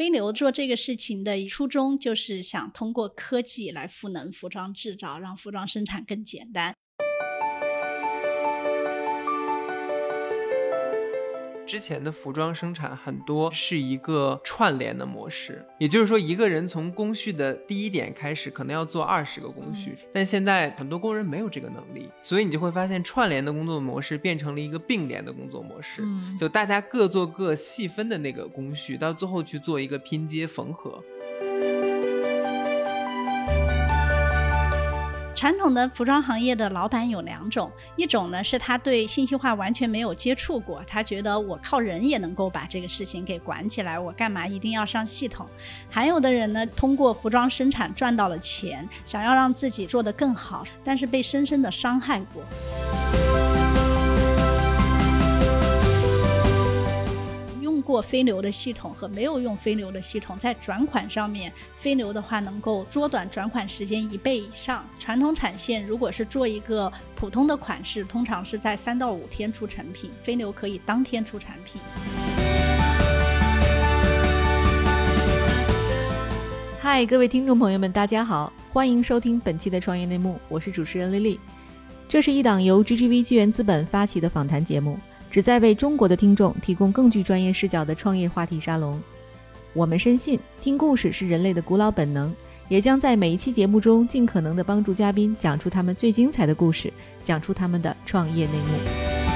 飞牛做这个事情的初衷就是想通过科技来赋能服装制造，让服装生产更简单。之前的服装生产很多是一个串联的模式，也就是说，一个人从工序的第一点开始，可能要做二十个工序，但现在很多工人没有这个能力，所以你就会发现串联的工作模式变成了一个并联的工作模式，就大家各做各细分的那个工序，到最后去做一个拼接缝合。传统的服装行业的老板有两种，一种呢是他对信息化完全没有接触过，他觉得我靠人也能够把这个事情给管起来，我干嘛一定要上系统？还有的人呢，通过服装生产赚到了钱，想要让自己做得更好，但是被深深的伤害过。过飞流的系统和没有用飞流的系统，在转款上面，飞流的话能够缩短转款时间一倍以上。传统产线如果是做一个普通的款式，通常是在三到五天出成品，飞流可以当天出产品。嗨，各位听众朋友们，大家好，欢迎收听本期的创业内幕，我是主持人丽丽。这是一档由 GGV 纪元资本发起的访谈节目。旨在为中国的听众提供更具专业视角的创业话题沙龙。我们深信，听故事是人类的古老本能，也将在每一期节目中尽可能的帮助嘉宾讲出他们最精彩的故事，讲出他们的创业内幕。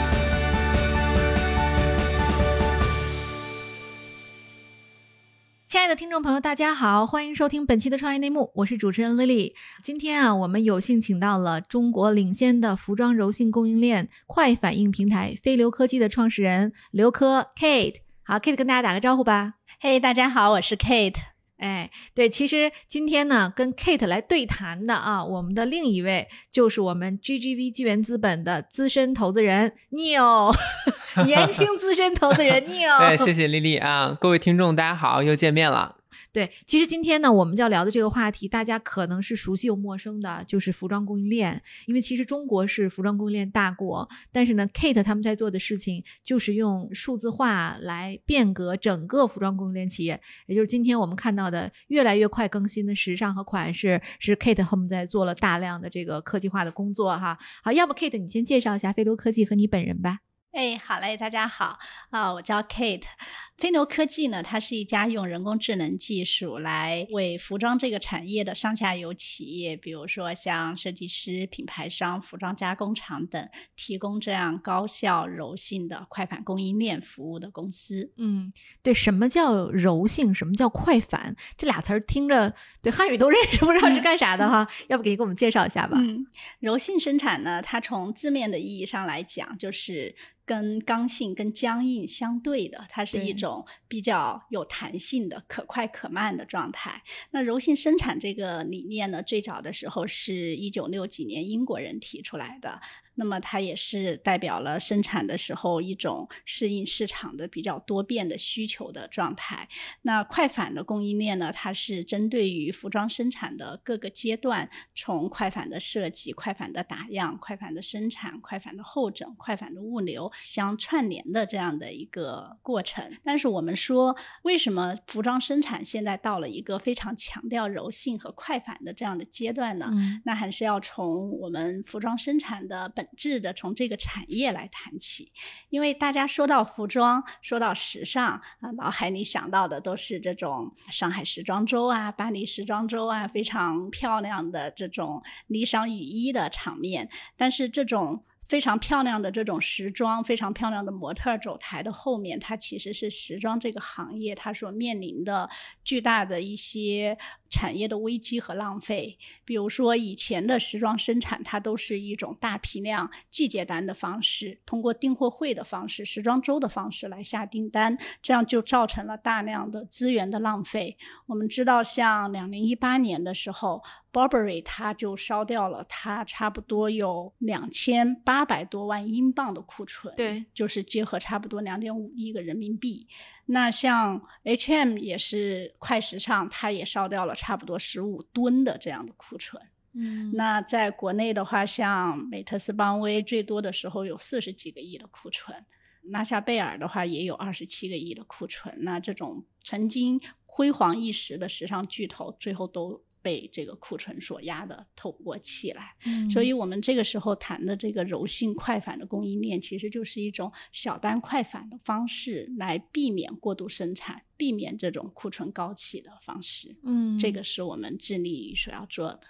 亲爱的听众朋友，大家好，欢迎收听本期的创业内幕，我是主持人 Lily。今天啊，我们有幸请到了中国领先的服装柔性供应链快反应平台飞流科技的创始人刘科 Kate。好，Kate 跟大家打个招呼吧。嘿，大家好，我是 Kate。哎，对，其实今天呢，跟 Kate 来对谈的啊，我们的另一位就是我们 GGV 纪元资本的资深投资人 Neil，年轻资深投资人 Neil。对，谢谢丽丽啊，各位听众，大家好，又见面了。对，其实今天呢，我们要聊的这个话题，大家可能是熟悉又陌生的，就是服装供应链。因为其实中国是服装供应链大国，但是呢，Kate 他们在做的事情就是用数字化来变革整个服装供应链企业。也就是今天我们看到的越来越快更新的时尚和款式，是 Kate 他们在做了大量的这个科技化的工作哈。好，要不 Kate 你先介绍一下飞流科技和你本人吧。哎，好嘞，大家好啊，我叫 Kate。飞牛科技呢，它是一家用人工智能技术来为服装这个产业的上下游企业，比如说像设计师、品牌商、服装加工厂等，提供这样高效柔性的快反供应链服务的公司。嗯，对，什么叫柔性？什么叫快反？这俩词儿听着对汉语都认识，不知道是干啥的哈？要不给给我们介绍一下吧？嗯，柔性生产呢，它从字面的意义上来讲，就是跟刚性、跟僵硬相对的，它是一种。种比较有弹性的、可快可慢的状态。那柔性生产这个理念呢，最早的时候是一九六几年英国人提出来的。那么它也是代表了生产的时候一种适应市场的比较多变的需求的状态。那快反的供应链呢，它是针对于服装生产的各个阶段，从快反的设计、快反的打样、快反的生产、快反的后整、快反的物流相串联的这样的一个过程。但是我们说，为什么服装生产现在到了一个非常强调柔性和快反的这样的阶段呢？那还是要从我们服装生产的本本质的从这个产业来谈起，因为大家说到服装，说到时尚啊，脑海里想到的都是这种上海时装周啊、巴黎时装周啊，非常漂亮的这种霓裳羽衣的场面。但是这种非常漂亮的这种时装，非常漂亮的模特走台的后面，它其实是时装这个行业它所面临的巨大的一些。产业的危机和浪费，比如说以前的时装生产，它都是一种大批量季节单的方式，通过订货会的方式、时装周的方式来下订单，这样就造成了大量的资源的浪费。我们知道，像两零一八年的时候，Burberry 它就烧掉了它差不多有两千八百多万英镑的库存，对，就是结合差不多两点五亿个人民币。那像 H&M 也是快时尚，它也烧掉了差不多十五吨的这样的库存。嗯，那在国内的话，像美特斯邦威最多的时候有四十几个亿的库存。拉夏贝尔的话也有二十七个亿的库存。那这种曾经辉煌一时的时尚巨头，最后都被这个库存所压的透不过气来。嗯所以，我们这个时候谈的这个柔性快反的供应链，其实就是一种小单快反的方式，来避免过度生产，避免这种库存高企的方式。嗯，这个是我们致力于所要做的。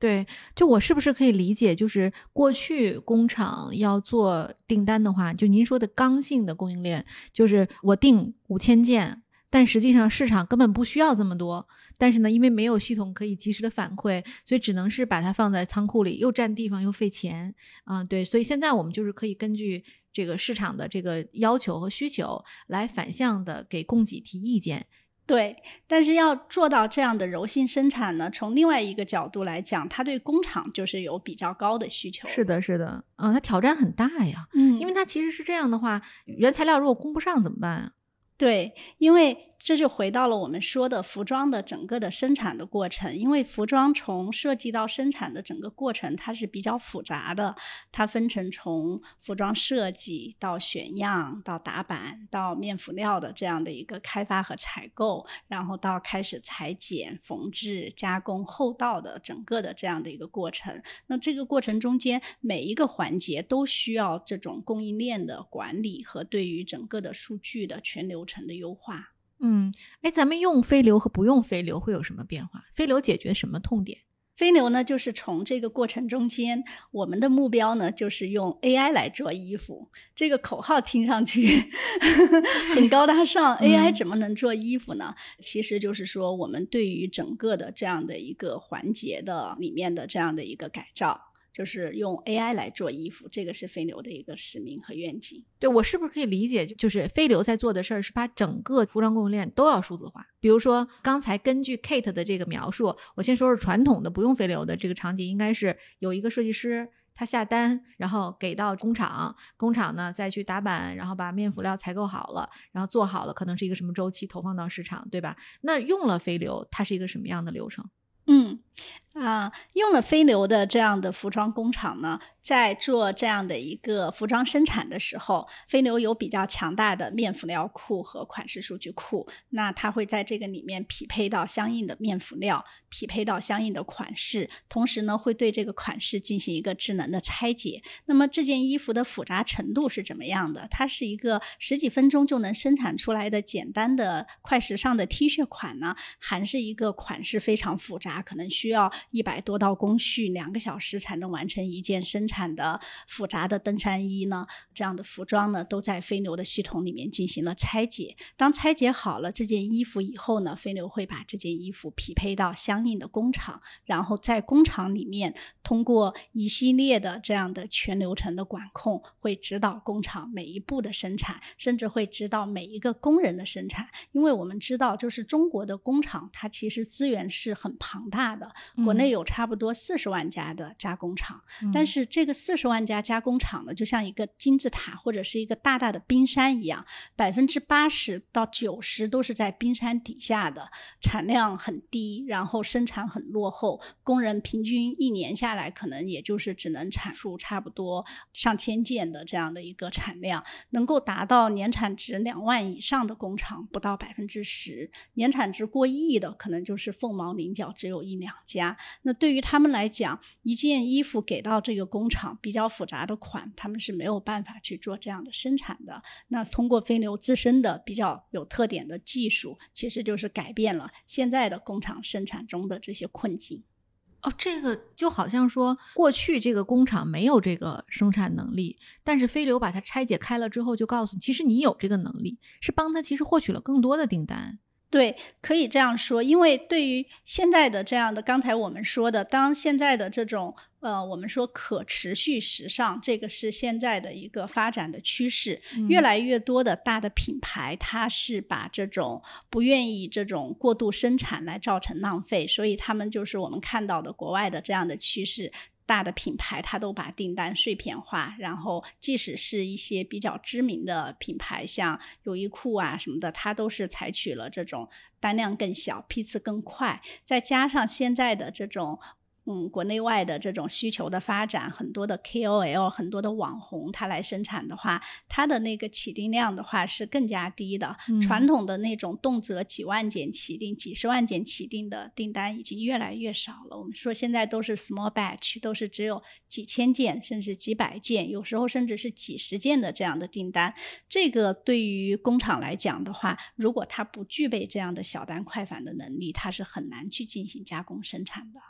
对，就我是不是可以理解，就是过去工厂要做订单的话，就您说的刚性的供应链，就是我订五千件，但实际上市场根本不需要这么多，但是呢，因为没有系统可以及时的反馈，所以只能是把它放在仓库里，又占地方又费钱啊、对，所以现在我们就是可以根据这个市场的这个要求和需求来反向的给供给提意见。对，但是要做到这样的柔性生产呢，从另外一个角度来讲，它对工厂就是有比较高的需求。是，的，是的，嗯，它挑战很大呀。嗯，因为它其实是这样的话，原材料如果供不上怎么办啊？对，因为这就回到了我们说的服装的整个的生产的过程。因为服装从设计到生产的整个过程，它是比较复杂的。它分成从服装设计到选样、到打版、到面辅料的这样的一个开发和采购，然后到开始裁剪、缝制、加工、后道的整个的这样的一个过程。那这个过程中间每一个环节都需要这种供应链的管理和对于整个的数据的全流程的优化。嗯，哎，咱们用飞流和不用飞流会有什么变化？飞流解决什么痛点？飞流呢，就是从这个过程中间，我们的目标呢，就是用 AI 来做衣服。这个口号听上去 很高大上，AI 嗯怎么能做衣服呢？其实就是说，我们对于整个的这样的一个环节的里面的这样的一个改造，就是用 AI 来做衣服，这个是飞流的一个使命和愿景。对我是不是可以理解，就就是飞流在做的事儿是把整个服装供应链都要数字化？比如说刚才根据 Kate 的这个描述，我先说说传统的不用飞流的这个场景，应该是有一个设计师。他下单，然后给到工厂，工厂呢再去打板，然后把面辅料采购好了，然后做好了，可能是一个什么周期投放到市场，对吧？那用了飞流，它是一个什么样的流程？嗯，啊、用了飞流的这样的服装工厂呢，在做这样的一个服装生产的时候，飞流有比较强大的面辅料库和款式数据库，那它会在这个里面匹配到相应的面辅料，匹配到相应的款式，同时呢，会对这个款式进行一个智能的拆解。那么这件衣服的复杂程度是怎么样的？它是一个十几分钟就能生产出来的简单的快时尚的 T 恤款呢，还是一个款式非常复杂，可能需需要一百多道工序，两个小时才能完成一件生产的复杂的登山衣呢？这样的服装呢，都在飞牛的系统里面进行了拆解。当拆解好了这件衣服以后呢，飞牛会把这件衣服匹配到相应的工厂，然后在工厂里面通过一系列的这样的全流程的管控，会指导工厂每一步的生产，甚至会指导每一个工人的生产。因为我们知道，就是中国的工厂，它其实资源是很庞大的，国内有差不多四十万家的加工厂，但是是这个四十万家加工厂呢，就像一个金字塔或者是一个大大的冰山一样，百分之八十到九十都是在冰山底下的，产量很低，然后生产很落后，工人平均一年下来可能也就是只能产出差不多上千件的这样的一个产量，能够达到年产值两万以上的工厂不到百分之十，年产值过亿的可能就是凤毛麟角，只有一两家。那对于他们来讲，一件衣服给到这个工厂比较复杂的款，他们是没有办法去做这样的生产的。那通过飞牛自身的比较有特点的技术，其实就是改变了现在的工厂生产中的这些困境。哦，这个就好像说，过去这个工厂没有这个生产能力，但是飞流把它拆解开了之后，就告诉你，其实你有这个能力，是帮他其实获取了更多的订单。对，可以这样说，因为对于现在的这样的，刚才我们说的，当现在的这种呃，我们说可持续时尚，这个是现在的一个发展的趋势，越嗯来越多的大的品牌，它是把这种不愿意这种过度生产来造成浪费，所以他们就是我们看到的国外的这样的趋势。大的品牌，它都把订单碎片化，然后即使是一些比较知名的品牌，像优衣库啊什么的，它都是采取了这种单量更小、批次更快，再加上现在的这种嗯国内外的这种需求的发展，很多的 KOL、很多的网红他来生产的话，它的那个起订量的话是更加低的。嗯传统的那种动辄几万件起订、几十万件起订的订单已经越来越少了。我们说现在都是 small batch，都是只有几千件，甚至几百件，有时候甚至是几十件的这样的订单。这个对于工厂来讲的话，如果它不具备这样的小单快返的能力，它是很难去进行加工生产的。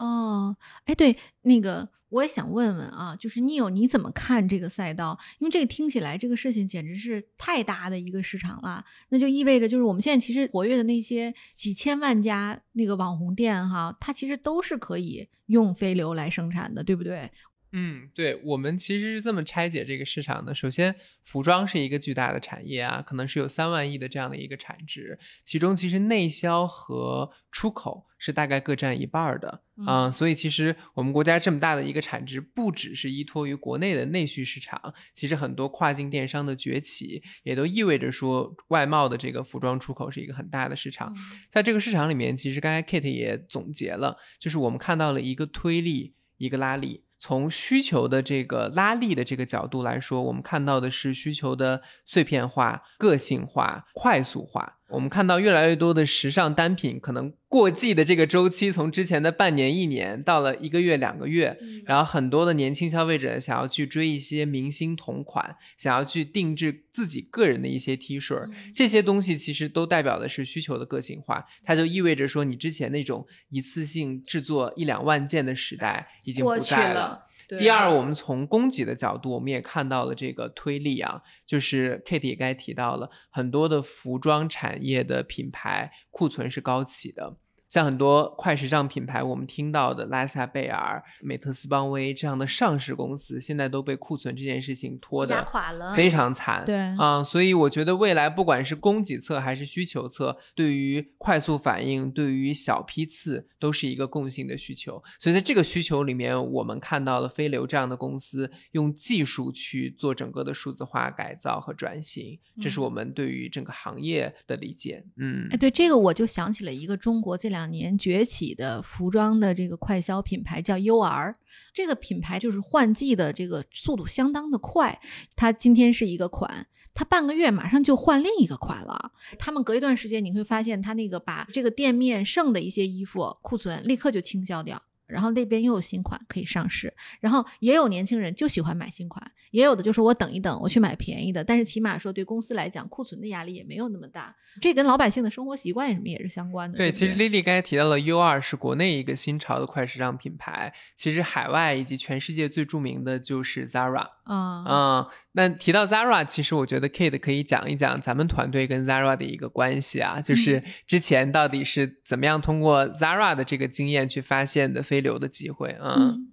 哦，哎，对，那个我也想问问啊，就是你有你怎么看这个赛道？因为这个听起来这个事情简直是太大的一个市场了，那就意味着就是我们现在其实活跃的那些几千万家那个网红店哈，它其实都是可以用飞流来生产的，对不对？嗯，对，我们其实是这么拆解这个市场的。首先，服装是一个巨大的产业啊，可能是有三万亿的这样的一个产值，其中其实内销和出口是大概各占一半儿的啊、嗯所以其实我们国家这么大的一个产值，不只是依托于国内的内需市场，其实很多跨境电商的崛起，也都意味着说外贸的这个服装出口是一个很大的市场。在这个市场里面，其实刚才 Kate 也总结了，就是我们看到了一个推力，一个拉力。从需求的这个拉力的这个角度来说，我们看到的是需求的碎片化、个性化、快速化。我们看到越来越多的时尚单品，可能过季的这个周期从之前的半年、一年到了一个月、两个月，然后很多的年轻消费者想要去追一些明星同款，想要去定制自己个人的一些 T 恤，这些东西其实都代表的是需求的个性化，它就意味着说，你之前那种一次性制作一两万件的时代已经不在了。第二，我们从供给的角度，我们也看到了这个推力啊，就是 Kate 也刚才提到了，很多的服装产业的品牌库存是高企的。像很多快时尚品牌，我们听到的拉夏贝尔、美特斯邦威这样的上市公司，现在都被库存这件事情拖压得垮了，非常惨。对啊、所以我觉得未来不管是供给侧还是需求侧，对于快速反应，对于小批次都是一个共性的需求。所以在这个需求里面，我们看到了飞流这样的公司用技术去做整个的数字化改造和转型，这是嗯我们对于整个行业的理解。嗯哎，，对这个我就想起了一个中国这两两年崛起的服装的这个快消品牌，叫 UR。这个品牌就是换季的这个速度相当的快，它今天是一个款。它半个月马上就换另一个款了。他们隔一段时间，你会发现它那个把这个店面剩的一些衣服库存立刻就清销掉，然后那边又有新款可以上市。然后也有年轻人就喜欢买新款，也有的就是我等一等，我去买便宜的。但是起码说对公司来讲，库存的压力也没有那么大。这跟老百姓的生活习惯什么也是相关的。对，不其实 Lily 刚才提到了 U 二是国内一个新潮的快时尚品牌，其实海外以及全世界最著名的就是 Zara。啊、嗯，那提到 Zara，其实我觉得 Kate 可以讲一讲咱们团队跟 Zara 的一个关系啊，就是嗯之前到底是怎么样通过 Zara 的这个经验去发现的留的机会。啊嗯，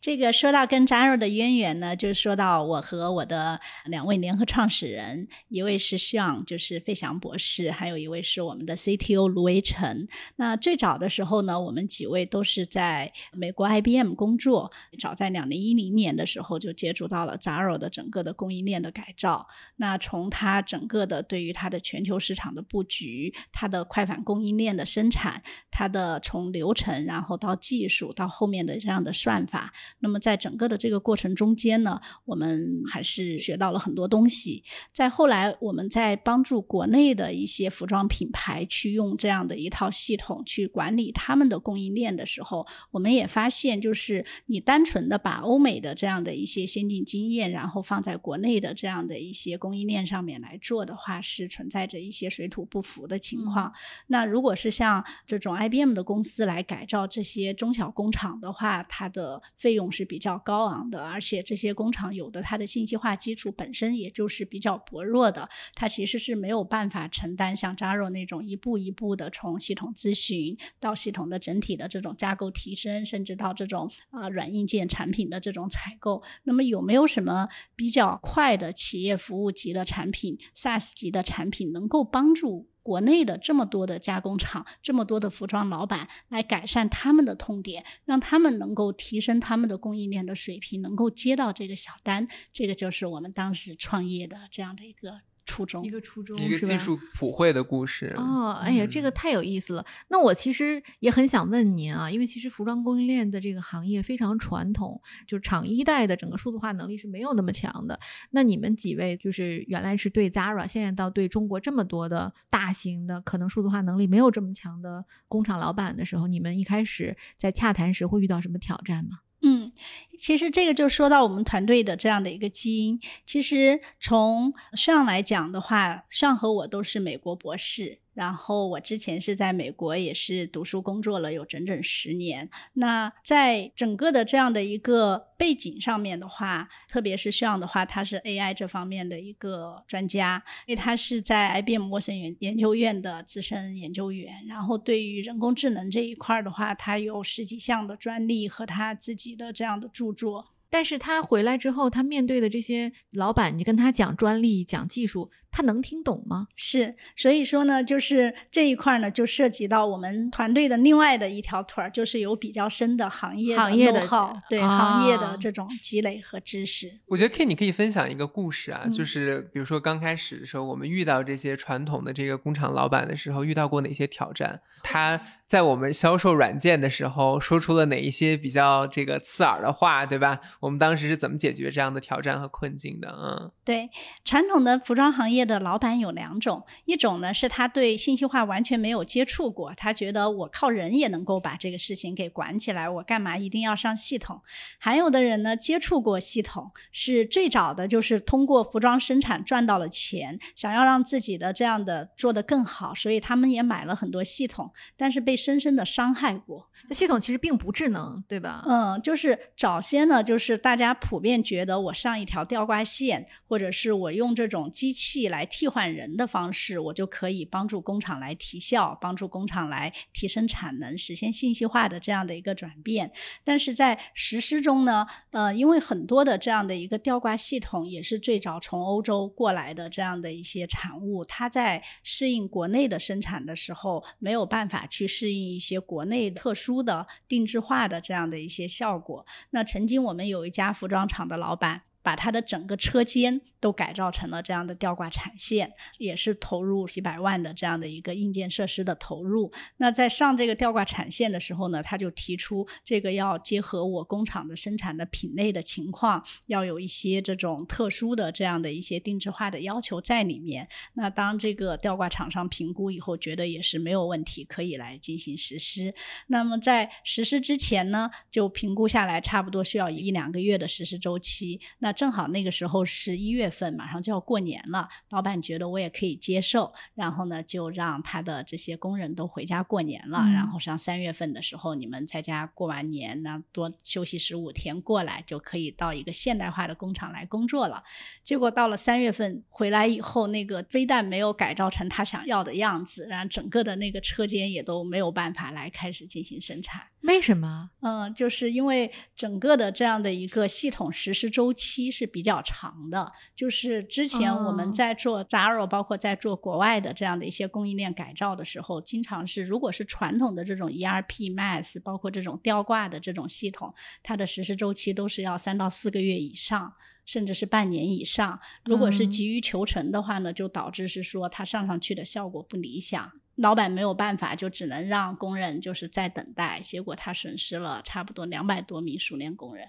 这个说到跟 Zara 的渊源呢，就是说到我和我的两位联合创始人，一位是向，就是费翔博士，还有一位是我们的 CTO 卢维成。那最早的时候呢，我们几位都是在美国 IBM 工作，早在两零一零年的时候就接触到了 Zara 的整个的供应链的改造。那从它整个的对于它的全球市场的布局，它的快反供应链的生产，它的从流程，然后到技术，到后面的这样的算法，那么在整个的这个过程中间呢，我们还是学到了很多东西。在后来，我们在帮助国内的一些服装品牌去用这样的一套系统去管理他们的供应链的时候，我们也发现，就是你单纯的把欧美的这样的一些先进经验，然后放在国内的这样的一些供应链上面来做的话，是存在着一些水土不服的情况。那如果是像这种 IBM 的公司来改造这些中小工厂的话，它的费用是比较高昂的，而且这些工厂有的它的信息化基础本身也就是比较薄弱的，它其实是没有办法承担像 Zaro 那种一步一步的从系统咨询到系统的整体的这种架构提升，甚至到这种呃软硬件产品的这种采购。那么有没有什么比较快的企业服务级的产品、SaaS 级的产品能够帮助？国内的这么多的加工厂，这么多的服装老板来改善他们的痛点，让他们能够提升他们的供应链的水平，能够接到这个小单，这个就是我们当时创业的这样的一个初中一。个初中，一个技术普惠的故事。哦，哎呀，这个嗯太有意思了。那我其实也很想问您啊，因为其实服装供应链的这个行业非常传统，就是厂一代的整个数字化能力是没有那么强的。那你们几位就是原来是对 Zara，现在到对中国这么多的大型的可能数字化能力没有这么强的工厂老板的时候，你们一开始在洽谈时会遇到什么挑战吗？嗯，其实这个就说到我们团队的这样的一个基因。其实从上来讲的话，上和我都是美国博士，然后我之前是在美国也是读书工作了有整整十年。那在整个的这样的一个背景上面的话，特别是像的话，他是 AI 这方面的一个专家，因为他是在 IBM 摩森研研究院的资深研究员，然后对于人工智能这一块的话，他有十几项的专利和他自己的这样的著作。但是他回来之后，他面对的这些老板，你跟他讲专利、讲技术，他能听懂吗？是，所以说呢，就是这一块儿呢，就涉及到我们团队的另外的一条腿儿，就是有比较深的行业行业的 know-how，对、啊行业的这种积累和知识。我觉得 K，你可以分享一个故事啊，嗯就是比如说刚开始的时候，我们遇到这些传统的这个工厂老板的时候，遇到过哪些挑战？他在我们销售软件的时候，说出了哪一些比较这个刺耳的话，对吧？我们当时是怎么解决这样的挑战和困境的？嗯，对，传统的服装行业的老板有两种，一种呢是他对信息化完全没有接触过，他觉得我靠人也能够把这个事情给管起来，我干嘛一定要上系统？还有的人呢接触过系统，是最早的就是通过服装生产赚到了钱，想要让自己的这样的做得更好，所以他们也买了很多系统，但是被深深的伤害过。这系统其实并不智能，对吧？嗯，就是早些呢，就是大家普遍觉得我上一条吊挂线，或者是我用这种机器来来替换人的方式，我就可以帮助工厂来提效，帮助工厂来提升产能，实现信息化的这样的一个转变。但是在实施中呢，呃，因为很多的这样的一个吊挂系统也是最早从欧洲过来的这样的一些产物，它在适应国内的生产的时候，没有办法去适应一些国内特殊的定制化的这样的一些效果。那曾经我们有一家服装厂的老板。把它的整个车间都改造成了这样的吊挂产线，也是投入几百万的这样的一个硬件设施的投入。那在上这个吊挂产线的时候呢，他就提出这个要结合我工厂的生产的品类的情况，要有一些这种特殊的这样的一些定制化的要求在里面。那当这个吊挂厂商评估以后，觉得也是没有问题，可以来进行实施。那么在实施之前呢，就评估下来，差不多需要一两个月的实施周期。那正好那个时候是一月份，马上就要过年了，老板觉得我也可以接受，然后呢，就让他的这些工人都回家过年了。嗯然后上三月份的时候，你们在家过完年，然后多休息十五天过来，就可以到一个现代化的工厂来工作了。结果到了三月份回来以后，那个非但没有改造成他想要的样子，然后整个的那个车间也都没有办法来开始进行生产。为什么？嗯，就是因为整个的这样的一个系统实施周期是比较长的。就是之前我哦们在做 Zara，、包括在做国外的这样的一些供应链改造的时候，经常是如果是传统的这种 ERP、MAS，包括这种吊挂的这种系统，它的实施周期都是要三到四个月以上。甚至是半年以上，如果是嗯急于求成的话呢，就导致是说它上上去的效果不理想，老板没有办法，就只能让工人就是在等待，结果他损失了差不多两百多名熟练工人。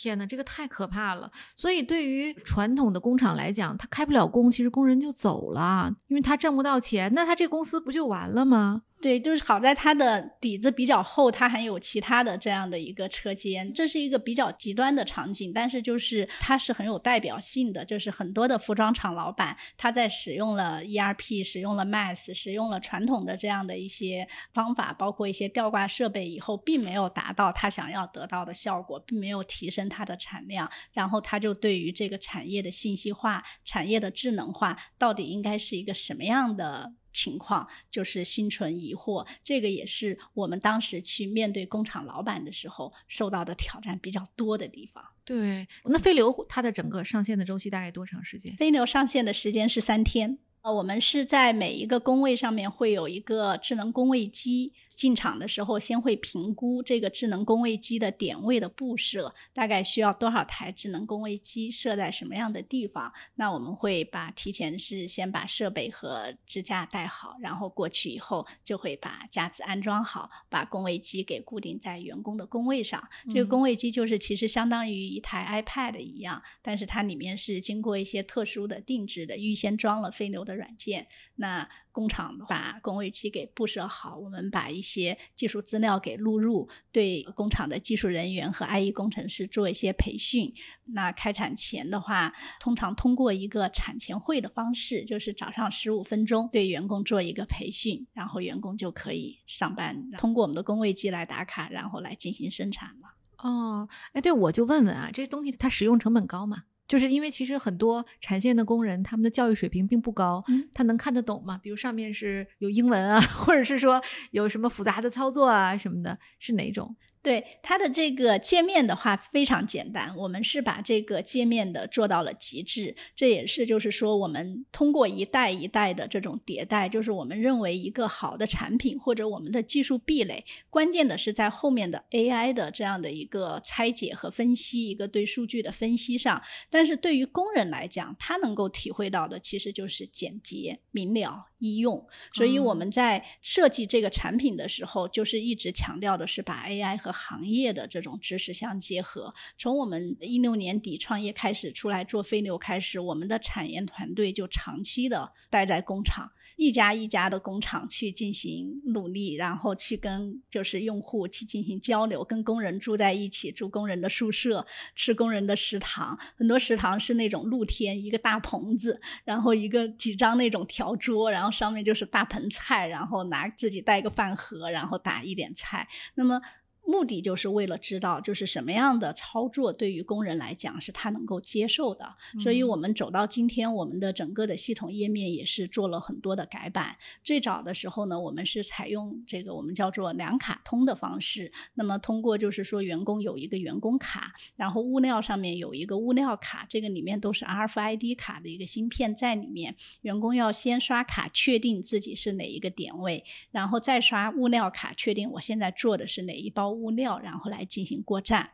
天呐，这个太可怕了！所以对于传统的工厂来讲，他开不了工，其实工人就走了，因为他挣不到钱，那他这公司不就完了吗？对，就是好在它的底子比较厚，它还有其他的这样的一个车间，这是一个比较极端的场景，但是就是它是很有代表性的，就是很多的服装厂老板他在使用了 ERP、使用了 MAS、使用了传统的这样的一些方法，包括一些吊挂设备以后，并没有达到他想要得到的效果，并没有提升它的产量，然后他就对于这个产业的信息化、产业的智能化到底应该是一个什么样的？情况就是心存疑惑，这个也是我们当时去面对工厂老板的时候受到的挑战比较多的地方。对，那飞流它的整个上线的周期大概多长时间？飞流上线的时间是三天，呃，我们是在每一个工位上面会有一个智能工位机。进场的时候，先会评估这个智能工位机的点位的布设，大概需要多少台智能工位机设在什么样的地方。那我们会把提前是先把设备和支架带好，然后过去以后就会把架子安装好，把工位机给固定在员工的工位上。这个工位机就是其实相当于一台 iPad 一样，但是它里面是经过一些特殊的定制的，预先装了飞牛的软件。那工厂把工位机给布设好，我们把一些技术资料给录入，对工厂的技术人员和 IE 工程师做一些培训。那开产前的话，通常通过一个产前会的方式，就是早上十五分钟对员工做一个培训，然后员工就可以上班，通过我们的工位机来打卡，然后来进行生产了。哦，哎，对，我就问问啊，这东西它使用成本高吗？就是因为其实很多产线的工人，他们的教育水平并不高，他能看得懂吗？比如上面是有英文啊，或者是说有什么复杂的操作啊什么的，是哪种？对它的这个界面的话非常简单，我们是把这个界面的做到了极致。这也是就是说，我们通过一代一代的这种迭代，就是我们认为一个好的产品或者我们的技术壁垒，关键的是在后面的 AI 的这样的一个拆解和分析，一个对数据的分析上。但是对于工人来讲，他能够体会到的其实就是简洁明了。易用，所以我们在设计这个产品的时候，就是一直强调的是把 AI 和行业的这种知识相结合。从我们一六年底创业开始出来做飞牛开始，我们的产研团队就长期的待在工厂，一家一家的工厂去进行努力，然后去跟就是用户去进行交流，跟工人住在一起，住工人的宿舍，吃工人的食堂。很多食堂是那种露天一个大棚子，然后一个几张那种条桌，然后。上面就是大盆菜，然后拿自己带个饭盒，然后打一点菜。那么。目的就是为了知道，就是什么样的操作对于工人来讲是他能够接受的。所以，我们走到今天，我们的整个的系统页面也是做了很多的改版。最早的时候呢，我们是采用这个我们叫做两卡通的方式。那么，通过就是说，员工有一个员工卡，然后物料上面有一个物料卡，这个里面都是 RFID 卡的一个芯片在里面。员工要先刷卡确定自己是哪一个点位，然后再刷物料卡确定我现在做的是哪一包。物料，然后来进行过站。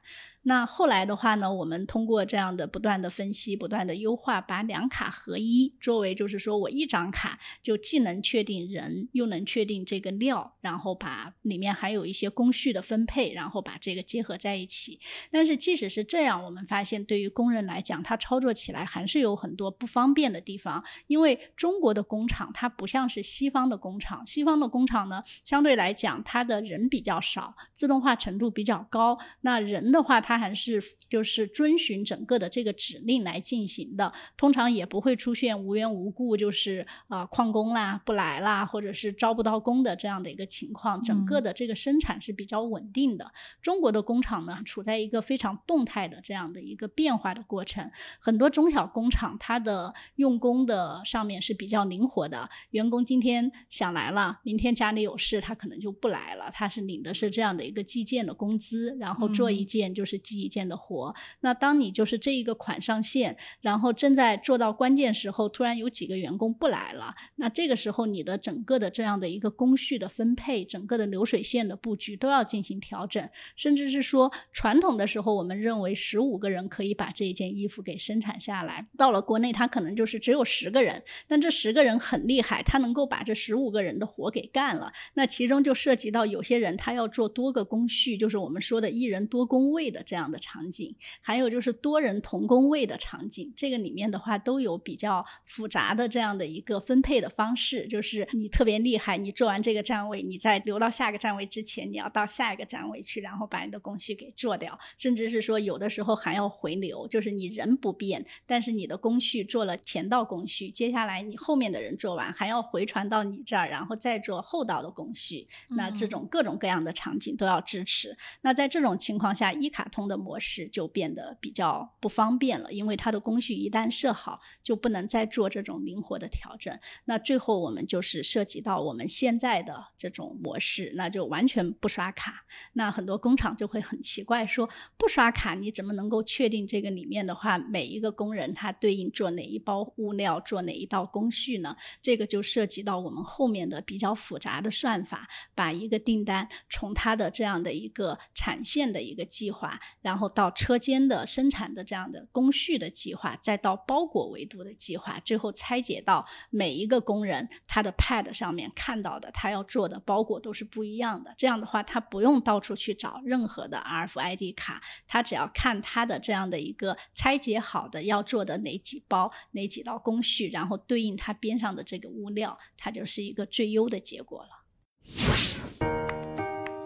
那后来的话呢，我们通过这样的不断的分析、不断的优化，把两卡合一，作为就是说我一张卡就既能确定人，又能确定这个料，然后把里面还有一些工序的分配，然后把这个结合在一起。但是即使是这样，我们发现对于工人来讲，他操作起来还是有很多不方便的地方，因为中国的工厂它不像是西方的工厂，西方的工厂呢相对来讲它的人比较少，自动化程度比较高，那人的话它还是就是遵循整个的这个指令来进行的，通常也不会出现无缘无故就是啊旷工啦、不来啦，或者是招不到工的这样的一个情况。整个的这个生产是比较稳定的。中国的工厂呢，处在一个非常动态的这样的一个变化的过程。很多中小工厂它的用工的上面是比较灵活的，员工今天想来了，明天家里有事，他可能就不来了。他是领的是这样的一个计件的工资，然后做一件就是。记一件的活，那当你就是这一个款上线，然后正在做到关键时候，突然有几个员工不来了，那这个时候你的整个的这样的一个工序的分配，整个的流水线的布局都要进行调整，甚至是说传统的时候，我们认为十五个人可以把这一件衣服给生产下来，到了国内，他可能就是只有十个人，但这十个人很厉害，他能够把这十五个人的活给干了，那其中就涉及到有些人他要做多个工序，就是我们说的一人多工位的这样。这样的场景，还有就是多人同工位的场景，这个里面的话都有比较复杂的这样的一个分配的方式。就是你特别厉害，你做完这个站位，你在留到下个站位之前，你要到下一个站位去，然后把你的工序给做掉。甚至是说有的时候还要回流，就是你人不变，但是你的工序做了前道工序，接下来你后面的人做完还要回传到你这儿，然后再做后道的工序。那这种各种各样的场景都要支支持。那在这种情况下，一卡通的模式就变得比较不方便了，因为它的工序一旦设好，就不能再做这种灵活的调整。那最后我们就是涉及到我们现在的这种模式，那就完全不刷卡。那很多工厂就会很奇怪，说不刷卡你怎么能够确定这个里面的话，每一个工人他对应做哪一包物料，做哪一道工序呢？这个就涉及到我们后面的比较复杂的算法，把一个订单从它的这样的一个产线的一个计划，然后到车间的生产的这样的工序的计划，再到包裹维度的计划，最后拆解到每一个工人他的 pad 上面看到的他要做的包裹都是不一样的。这样的话，他不用到处去找任何的 RFID 卡，他只要看他的这样的一个拆解好的要做的哪几包、哪几道工序，然后对应他边上的这个物料，它就是一个最优的结果了。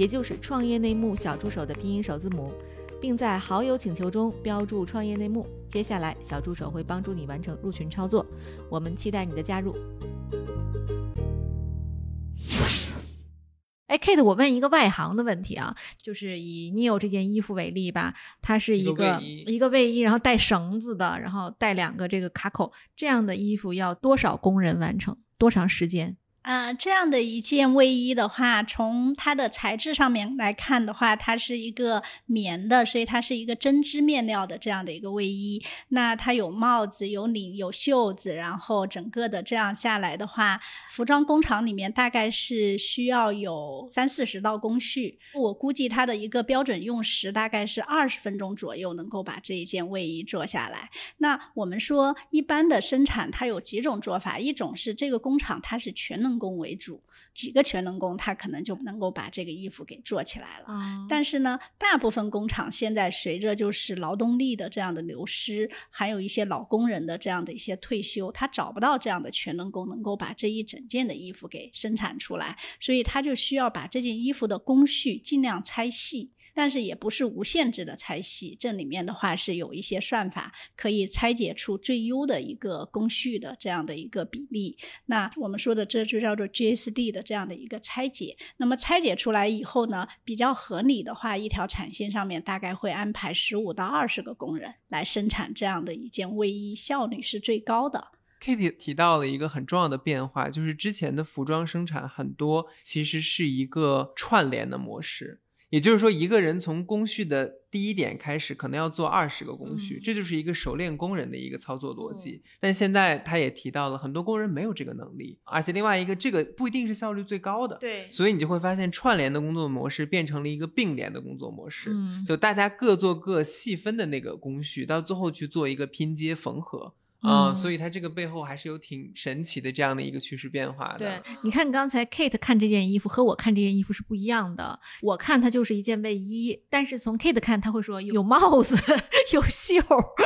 也就是创业内幕小助手的拼音首字母，并在好友请求中标注“创业内幕”。接下来，小助手会帮助你完成入群操作。我们期待你的加入。哎，Kate，我问一个外行的问题啊，就是以 Neo 这件衣服为例吧，它是一个一个卫衣，然后带绳子的，然后带两个这个卡口，这样的衣服要多少工人完成？多长时间？啊，这样的一件卫衣的话，从它的材质上面来看的话，它是一个棉的，所以它是一个针织面料的这样的一个卫衣。那它有帽子、有领、有袖子，然后整个的这样下来的话，服装工厂里面大概是需要有三四十道工序。我估计它的一个标准用时大概是二十分钟左右，能够把这一件卫衣做下来。那我们说一般的生产，它有几种做法，一种是这个工厂它是全能。工为主，几个全能工，他可能就能够把这个衣服给做起来了。但是呢，大部分工厂现在随着就是劳动力的这样的流失，还有一些老工人的这样的一些退休，他找不到这样的全能工能够把这一整件的衣服给生产出来，所以他就需要把这件衣服的工序尽量拆细。但是也不是无限制的拆细，这里面的话是有一些算法可以拆解出最优的一个工序的这样的一个比例。那我们说的这就叫做 GSD 的这样的一个拆解。那么拆解出来以后呢，比较合理的话，一条产线上面大概会安排十五到二十个工人来生产这样的一件卫衣，效率是最高的。Kitty 提到了一个很重要的变化，就是之前的服装生产很多其实是一个串联的模式。也就是说，一个人从工序的第一点开始，可能要做二十个工序，这就是一个熟练工人的一个操作逻辑。但现在他也提到了，很多工人没有这个能力，而且另外一个，这个不一定是效率最高的。对，所以你就会发现，串联的工作模式变成了一个并联的工作模式。嗯，就大家各做各细分的那个工序，到最后去做一个拼接缝合。啊，所以它这个背后还是有挺神奇的这样的一个趋势变化的。对，你看刚才 Kate 看这件衣服和我看这件衣服是不一样的。我看它就是一件卫衣，但是从 Kate 看，他会说有帽子、有袖，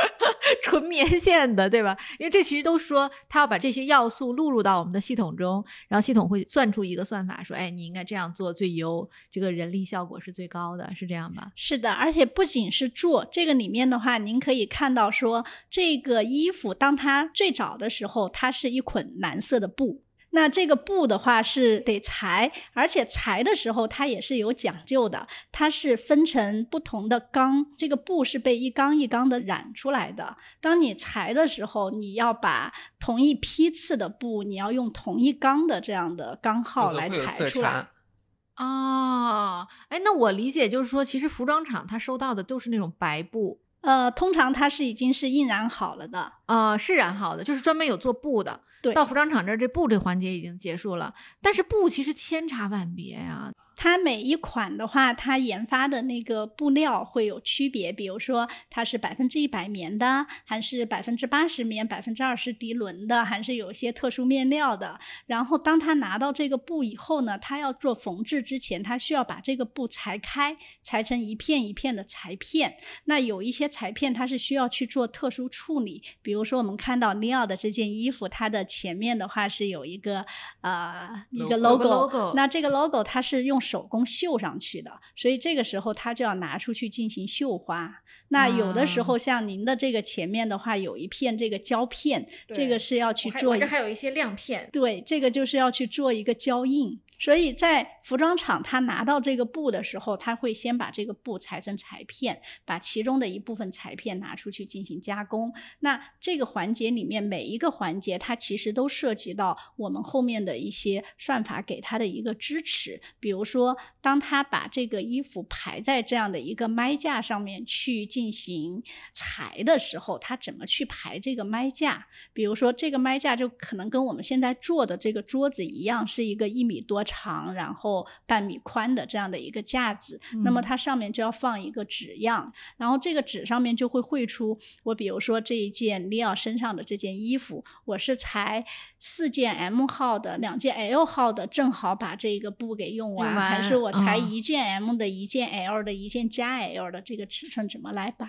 纯棉线的，对吧？因为这其实都说他要把这些要素录入到我们的系统中，然后系统会算出一个算法，说，哎，你应该这样做最优，这个人力效果是最高的，是这样吧？是的，而且不仅是做这个里面的话，您可以看到说这个衣服。当它最早的时候，它是一捆蓝色的布。那这个布的话是得裁，而且裁的时候它也是有讲究的。它是分成不同的缸，这个布是被一缸一缸的染出来的。当你裁的时候，你要把同一批次的布，你要用同一缸的这样的缸号来裁出来。哦，哎，那我理解就是说，其实服装厂它收到的都是那种白布。呃，通常它是已经是印染好了的，啊，是染好的，就是专门有做布的。对，到服装厂这儿，这布这环节已经结束了。但是布其实千差万别呀。它每一款的话，它研发的那个布料会有区别，比如说它是百分之一百棉的，还是百分之八十棉、百分之二十涤纶的，还是有一些特殊面料的。然后当他拿到这个布以后呢，他要做缝制之前，他需要把这个布裁开，裁成一片一片的裁片。那有一些裁片它是需要去做特殊处理，比如说我们看到尼奥的这件衣服，它的前面的话是有一个呃一个 Logo logo 那这个 logo 它是用手工绣上去的，所以这个时候它就要拿出去进行绣花。那有的时候像您的这个前面的话，有一片这个胶片，这个是要去做还有一些亮片，对，这个就是要去做一个胶印。所以在服装厂，他拿到这个布的时候，他会先把这个布裁成裁片，把其中的一部分裁片拿出去进行加工。那这个环节里面每一个环节，它其实都涉及到我们后面的一些算法给它的一个支持。比如说，当他把这个衣服排在这样的一个麦架上面去进行裁的时候，他怎么去排这个麦架？比如说，这个麦架就可能跟我们现在坐的这个桌子一样，是一个一米多长，然后半米宽的这样的一个架子。那么它上面就要放一个纸样，然后这个纸上面就会绘出我，比如说这一件利奥身上的这件衣服，我是裁四件 M 号的，两件 L 号的，正好把这个布给用完，还是我裁嗯一件 M 的，一件 L 的，一件加 L 的，这个尺寸怎么来摆？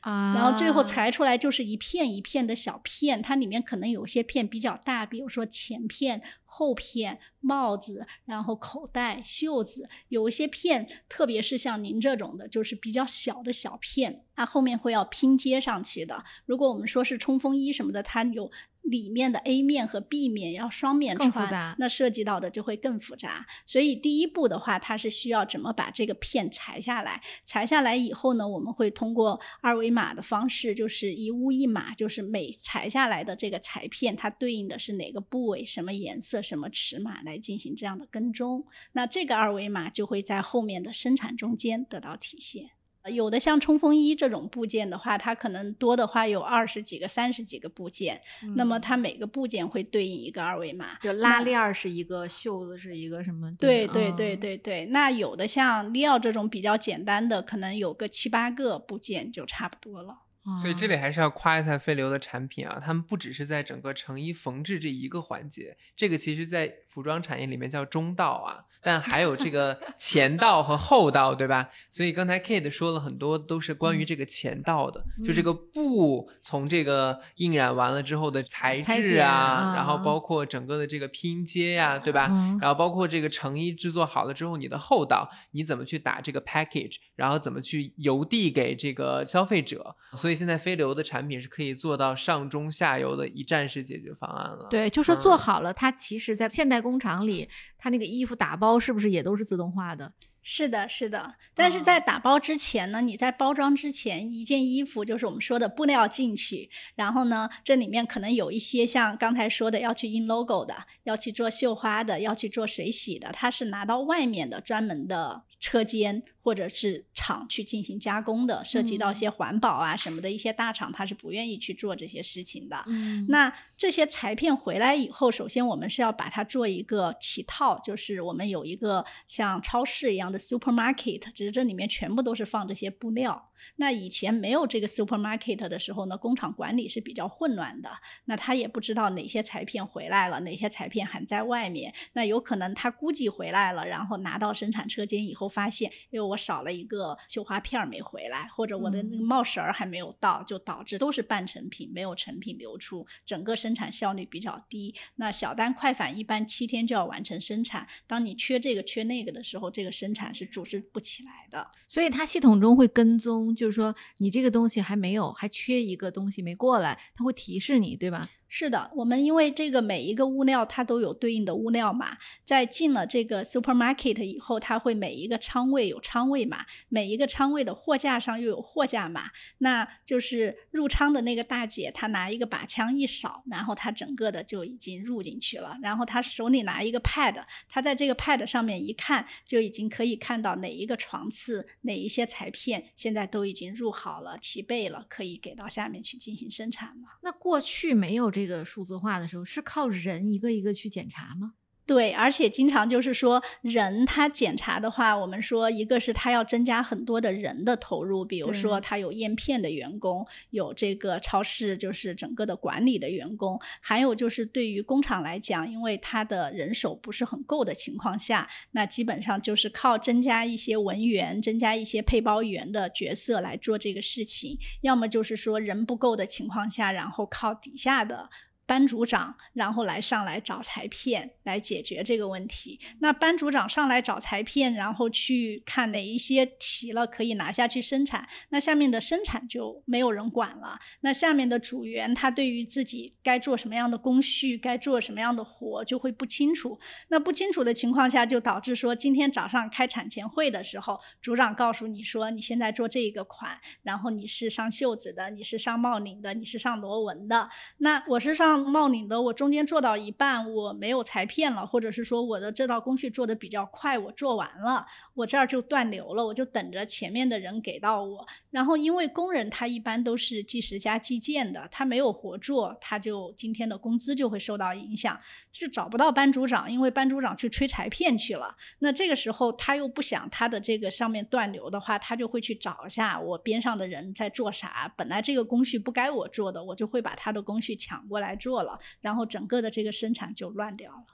啊，然后最后裁出来就是一片一片的小片，它里面可能有些片比较大，比如说前片、后片、帽子，然后口袋、袖子，有一些片，特别是像您这种的，就是比较小的小片，它后面会要拼接上去的。如果我们说是冲锋衣什么的，它有里面的 A 面和 B 面要双面穿，那涉及到的就会更复杂。所以第一步的话，它是需要怎么把这个片裁下来。裁下来以后呢，我们会通过二维码的方式，就是一物一码，就是每裁下来的这个裁片，它对应的是哪个部位、什么颜色、什么尺码来进行这样的跟踪。那这个二维码就会在后面的生产中间得到体现。呃有的像冲锋衣这种部件的话，它可能多的话有二十几个、三十几个部件，那么它每个部件会对应一个二维码。就拉链儿是一个，袖子是一个什么？对对对嗯对对，那有的像利奥这种比较简单的，可能有个七八个部件就差不多了。所以这里哦还是要夸一下飞流的产品啊，他们不只是在整个成衣缝制这一个环节，这个其实在服装产业里面叫中道啊，但还有这个前道和后道，对吧？所以刚才 Kate 说了很多都是关于这个前道的，就这个布从这个印染完了之后的材质啊，啊然后包括整个的这个拼接呀、对吧？嗯然后包括这个成衣制作好了之后，你的后道你怎么去打这个 package，然后怎么去邮递给这个消费者。所以现在飞流的产品是可以做到上中下游的一站式解决方案了。对，就说做嗯好了，它其实，在现代工厂里，它那个衣服打包是不是也都是自动化的？是的，是的，但是哦在打包之前呢，你在包装之前，一件衣服就是我们说的布料进去，然后呢，这里面可能有一些像刚才说的要去印 logo 的，要去做绣花的，要去做水洗的，它是拿到外面的专门的车间或者是厂去进行加工的，涉及到一些环保啊什么的，一些大厂它是不愿意去做这些事情的。嗯那这些裁片回来以后，首先我们是要把它做一个起套，就是我们有一个像超市一样的 supermarket，只是这里面全部都是放这些布料。那以前没有这个 supermarket 的时候呢，工厂管理是比较混乱的，那他也不知道哪些裁片回来了，哪些裁片还在外面。那有可能他估计回来了，然后拿到生产车间以后发现，因为我少了一个绣花片儿没回来，或者我的那个嗯帽绳儿还没有到，就导致都是半成品，没有成品流出，整个生产效率比较低。那小单快返一般七天就要完成生产，当你缺这个缺那个的时候，这个生产是组织不起来的。所以它系统中会跟踪，就是说你这个东西还没有，还缺一个东西没过来，它会提示你，对吧？是的，我们因为这个每一个物料它都有对应的物料码，在进了这个 supermarket 以后，它会每一个仓位有仓位码，每一个仓位的货架上又有货架码。那就是入仓的那个大姐，她拿一个把枪一扫，然后她整个的就已经入进去了。然后她手里拿一个 pad，她在这个 pad 上面一看，就已经可以看到哪一个床次、哪一些裁片现在都已经入好了、齐备了，可以给到下面去进行生产了。那过去没有这这个数字化的时候，是靠人一个一个去检查吗？对，而且经常就是说，人他检查的话，我们说一个是他要增加很多的人的投入，比如说他有验片的员工，有这个超市就是整个的管理的员工，还有就是对于工厂来讲，因为他的人手不是很够的情况下，那基本上就是靠增加一些文员、增加一些配包员的角色来做这个事情，要么就是说人不够的情况下，然后靠底下的。班组长，然后来上来找裁片来解决这个问题。那班组长上来找裁片，然后去看哪一些齐了可以拿下去生产，那下面的生产就没有人管了。那下面的组员他对于自己该做什么样的工序，该做什么样的活就会不清楚。那不清楚的情况下，就导致说今天早上开产前会的时候，组长告诉你说你现在做这个款，然后你是上袖子的，你是上帽领的，你是上螺纹的。那我是上。冒领的，我中间做到一半，我没有裁片了，或者是说我的这道工序做的比较快，我做完了，我这儿就断流了，我就等着前面的人给到我。然后因为工人他一般都是计时加计件的，他没有活做，他就今天的工资就会受到影响，就找不到班组长，因为班组长去吹裁片去了。那这个时候他又不想他的这个上面断流的话，他就会去找一下我边上的人在做啥。本来这个工序不该我做的，我就会把他的工序抢过来。做了，然后整个的这个生产就乱掉了。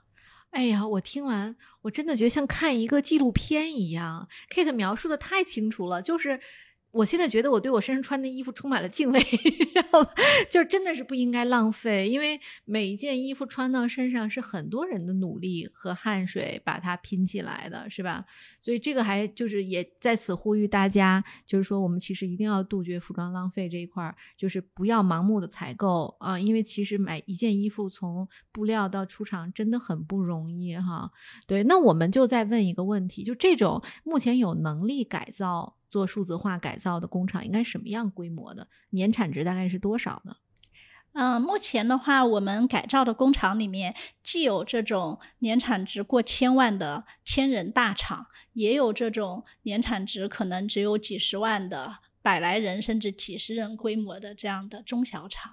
哎呀，我听完，我真的觉得像看一个纪录片一样。Kate 描述的太清楚了，就是。我现在觉得我对我身上穿的衣服充满了敬畏，然后就真的是不应该浪费，因为每一件衣服穿到身上是很多人的努力和汗水把它拼起来的，是吧？所以这个还就是也在此呼吁大家，就是说我们其实一定要杜绝服装浪费这一块儿，就是不要盲目的采购啊，因为其实买一件衣服从布料到出厂真的很不容易哈。对，那我们就再问一个问题，就这种目前有能力改造。做数字化改造的工厂应该什么样规模的？年产值大概是多少呢？嗯，目前的话，我们改造的工厂里面既有这种年产值过千万的千人大厂，也有这种年产值可能只有几十万的百来人甚至几十人规模的这样的中小厂。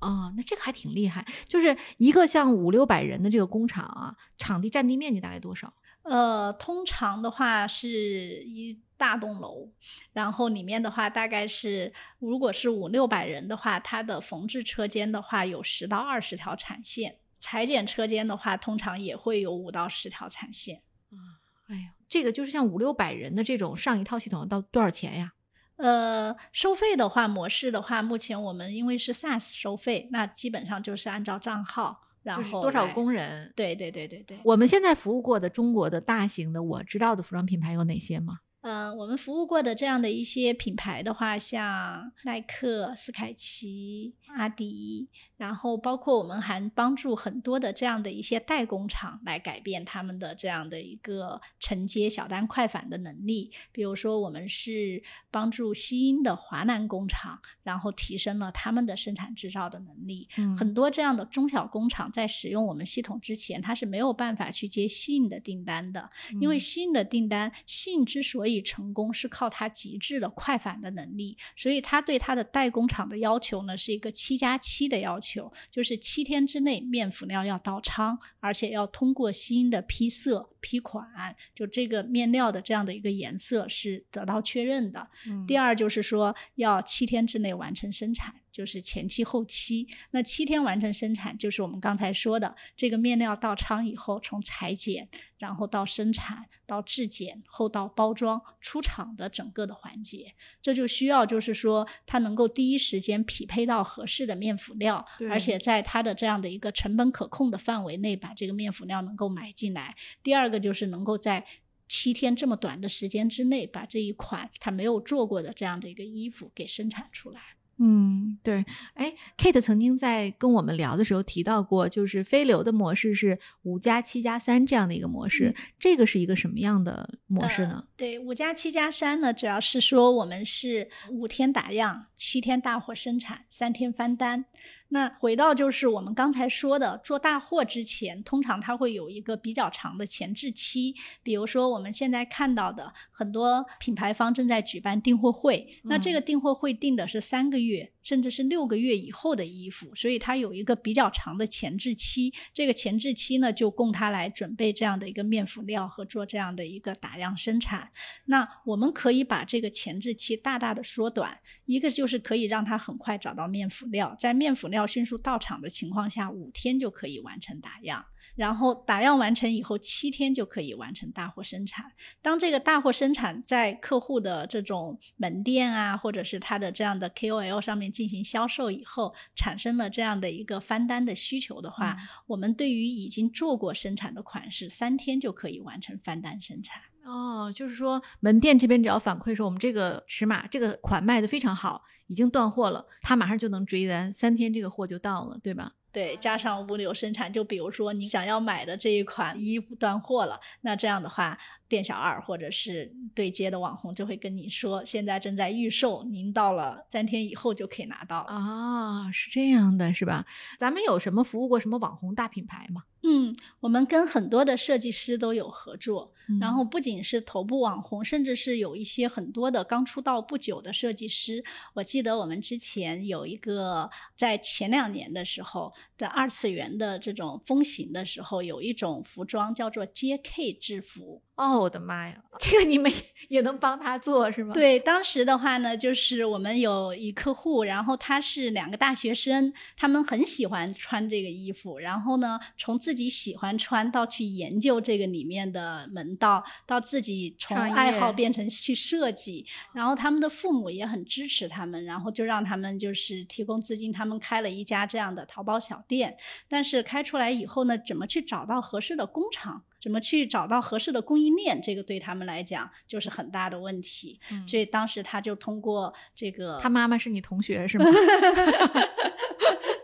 哦，那这个还挺厉害。就是一个像五六百人的这个工厂啊，场地占地面积大概多少？呃，通常的话是一。大栋楼，然后里面的话大概是，如果是五六百人的话，它的缝制车间的话有十到二十条产线，裁剪车间的话通常也会有五到十条产线。啊，哎呀，这个就是像五六百人的这种上一套系统到多少钱呀？呃，收费的话模式的话，目前我们因为是 SaaS 收费，那基本上就是按照账号，然后多少工人？对对对对对。我们现在服务过的中国的大型的我知道的服装品牌有哪些吗？嗯，我们服务过的这样的一些品牌的话，像耐克、斯凯奇、阿迪。然后包括我们还帮助很多的这样的一些代工厂来改变他们的这样的一个承接小单快返的能力。比如说，我们是帮助西英的华南工厂，然后提升了他们的生产制造的能力。很多这样的中小工厂在使用我们系统之前，它是没有办法去接西英的订单的，因为西英的订单，西英之所以成功，是靠它极致的快返的能力。所以，它对它的代工厂的要求呢，是一个七加七的要求。就是七天之内面辅料要到仓，而且要通过新的批色批款，就这个面料的这样的一个颜色是得到确认的。第二就是说要七天之内完成生产。就是前期后期，那七天完成生产，就是我们刚才说的这个面料到仓以后，从裁剪，然后到生产，到质检，后到包装出厂的整个的环节，这就需要就是说它能够第一时间匹配到合适的面辅料，而且在它的这样的一个成本可控的范围内，把这个面辅料能够买进来。第二个就是能够在七天这么短的时间之内，把这一款他没有做过的这样的一个衣服给生产出来。嗯，对，哎，Kate 曾经在跟我们聊的时候提到过，就是飞流的模式是五加七加三这样的一个模式，这个是一个什么样的模式呢？对，五加七加三呢，主要是说我们是五天打样，七天大货生产，三天翻单。那回到就是我们刚才说的，做大货之前，通常它会有一个比较长的前置期。比如说我们现在看到的很多品牌方正在举办订货会，那这个订货会定的是三个月。甚至是六个月以后的衣服，所以它有一个比较长的前置期。这个前置期呢，就供它来准备这样的一个面辅料和做这样的一个打样生产。那我们可以把这个前置期大大的缩短，一个就是可以让它很快找到面辅料，在面辅料迅速到场的情况下，五天就可以完成打样。然后打样完成以后，七天就可以完成大货生产。当这个大货生产在客户的这种门店啊，或者是他的这样的 KOL 上面进行销售以后，产生了这样的一个翻单的需求的话，我们对于已经做过生产的款式，三天就可以完成翻单生产。哦，就是说门店这边只要反馈说我们这个尺码、这个款卖的非常好，已经断货了，他马上就能追单，三天这个货就到了，对吧？对，加上物流生产，就比如说你想要买的这一款衣服断货了，那这样的话，店小二或者是对接的网红就会跟你说，现在正在预售，您到了三天以后就可以拿到。啊，是这样的，是吧？咱们有什么服务过什么网红大品牌吗？嗯，我们跟很多的设计师都有合作，然后不仅是头部网红，甚至是有一些很多的刚出道不久的设计师。我记得我们之前有一个在前两年的时候的二次元的这种风行的时候，有一种服装叫做 JK 制服。哦，我的妈呀，这个你们 也能帮他做是吗？对，当时的话呢，就是我们有一客户，然后他是两个大学生，他们很喜欢穿这个衣服，然后呢，从自己喜欢穿到去研究这个里面的门道，到自己从爱好变成去设计，然后他们的父母也很支持他们，然后就让他们就是提供资金，他们开了一家这样的淘宝小店，但是开出来以后呢，怎么去找到合适的工厂？怎么去找到合适的供应链？这个对他们来讲就是很大的问题。所以当时他就通过这个，他妈妈是你同学是吗？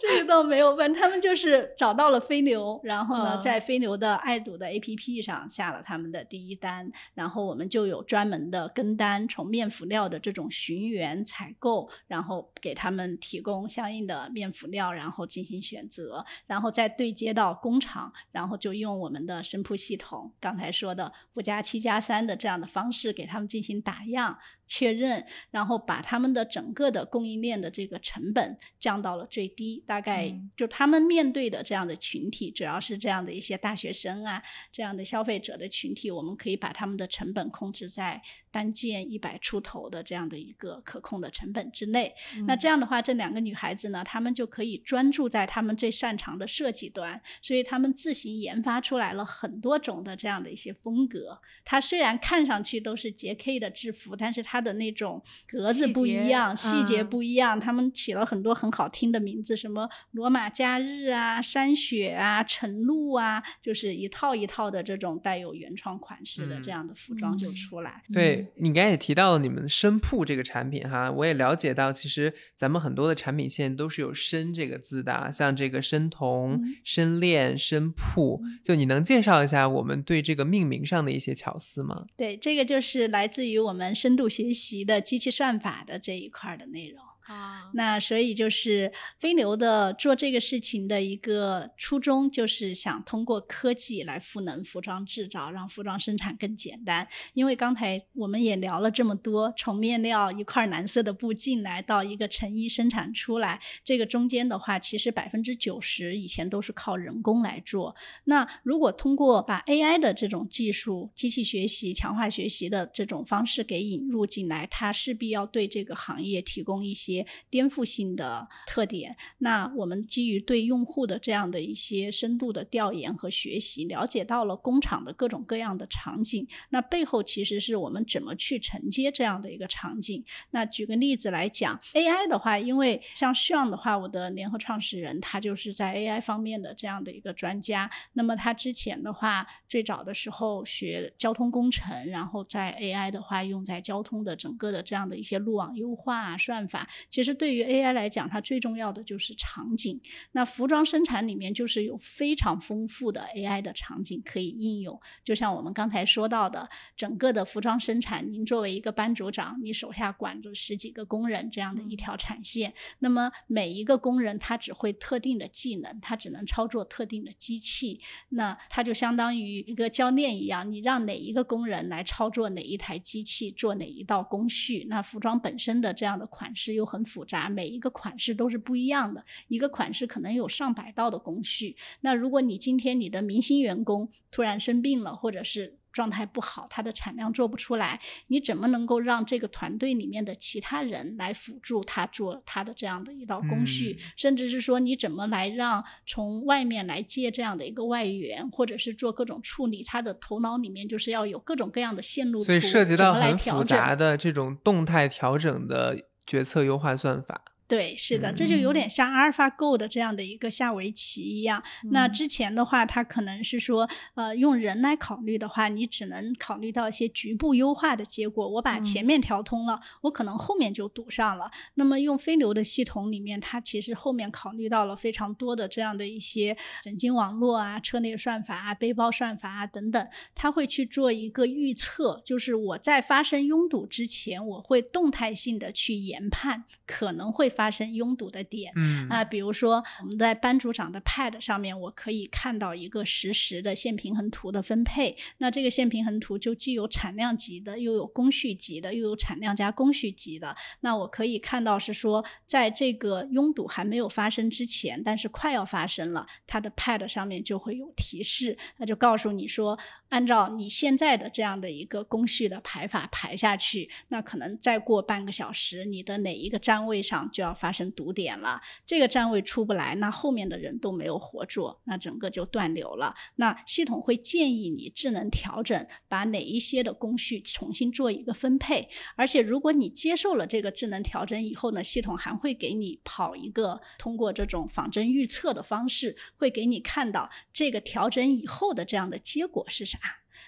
这个倒没有问，他们就是找到了飞牛，然后呢，在飞牛的爱赌的 APP 上下了他们的第一单，然后我们就有专门的跟单，从面辅料的这种寻源采购，然后给他们提供相应的面辅料，然后进行选择，然后再对接到工厂，然后就用我们的生铺系统，刚才说的五加七加三的这样的方式给他们进行打样。确认，然后把他们的整个的供应链的这个成本降到了最低，大概就他们面对的这样的群体，主要是这样的一些大学生啊，这样的消费者的群体，我们可以把他们的成本控制在单件一百出头的这样的一个可控的成本之内。那这样的话，这两个女孩子呢，她们就可以专注在她们最擅长的设计端，所以她们自行研发出来了很多种的这样的一些风格。它虽然看上去都是 J.K. 的制服，但是它的那种格子不一样，细节不一样，他们起了很多很好听的名字，什么罗马假日啊、山雪啊、晨露啊，就是一套一套的这种带有原创款式的这样的服装就出来。对你刚才也提到了你们深铺这个产品哈，我也了解到，其实咱们很多的产品线都是有“深”这个字的，像这个深瞳、深链、深铺，就你能介绍一下我们对这个命名上的一些巧思吗？对，这个就是来自于我们深度学。习的机器算法的这一块的内容。啊，那所以就是飞牛的做这个事情的一个初衷，就是想通过科技来赋能服装制造，让服装生产更简单。因为刚才我们也聊了这么多，从面料一块蓝色的布进来到一个成衣生产出来，这个中间的话，其实百分之九十以前都是靠人工来做。那如果通过把 AI 的这种技术、机器学习、强化学习的这种方式给引入进来，它势必要对这个行业提供一些。颠覆性的特点，那我们基于对用户的这样的一些深度的调研和学习，了解到了工厂的各种各样的场景。那背后其实是我们怎么去承接这样的一个场景。那举个例子来讲，AI 的话，因为像 Sean 的话，我的联合创始人他就是在 AI 方面的这样的一个专家。那么他之前的话，最早的时候学交通工程，然后在 AI 的话用在交通的整个的这样的一些路网优化啊、算法。其实对于 AI 来讲，它最重要的就是场景。那服装生产里面就是有非常丰富的 AI 的场景可以应用。就像我们刚才说到的，整个的服装生产，您作为一个班组长，你手下管着十几个工人这样的一条产线，那么每一个工人他只会特定的技能，他只能操作特定的机器，那他就相当于一个教练一样，你让哪一个工人来操作哪一台机器，做哪一道工序。那服装本身的这样的款式又很复杂，每一个款式都是不一样的，一个款式可能有上百道的工序。那如果你今天你的明星员工突然生病了，或者是状态不好，它的产量做不出来，你怎么能够让这个团队里面的其他人来辅助他做他的这样的一道工序？嗯甚至是说你怎么来让从外面来借这样的一个外援，或者是做各种处理，他的头脑里面就是要有各种各样的线路图，所以涉及到来很复杂的这种动态调整的决策优化算法。对，是的，这就有点像阿尔法 Go 的这样的一个下围棋一样。那嗯之前的话，它可能是说，呃，用人来考虑的话，你只能考虑到一些局部优化的结果。我把前嗯面调通了，我可能后面就堵上了。那么用飞流的系统里面，它其实后面考虑到了非常多的这样的一些神经网络啊、车内算法啊、背包算法啊等等，它会去做一个预测，就是我在发生拥堵之前，我会动态性的去研判可能会发生拥堵的点。嗯啊，比如说我们在班组长的 Pad 上面，我可以看到一个实时的线平衡图的分配。那这个线平衡图就既有产量级的，又有工序级的，又有产量加工序级的。那我可以看到是说，在这个拥堵还没有发生之前，但是快要发生了，它的 Pad 上面就会有提示，那就告诉你说，按照你现在的这样的一个工序的排法排下去，那可能再过半个小时，你的哪一个站位上就要发生堵点了。这个站位出不来，那后面的人都没有活做，那整个就断流了。那系统会建议你智能调整，把哪一些的工序重新做一个分配。而且如果你接受了这个智能调整以后呢，系统还会给你跑一个通过这种仿真预测的方式，会给你看到这个调整以后的这样的结果是啥。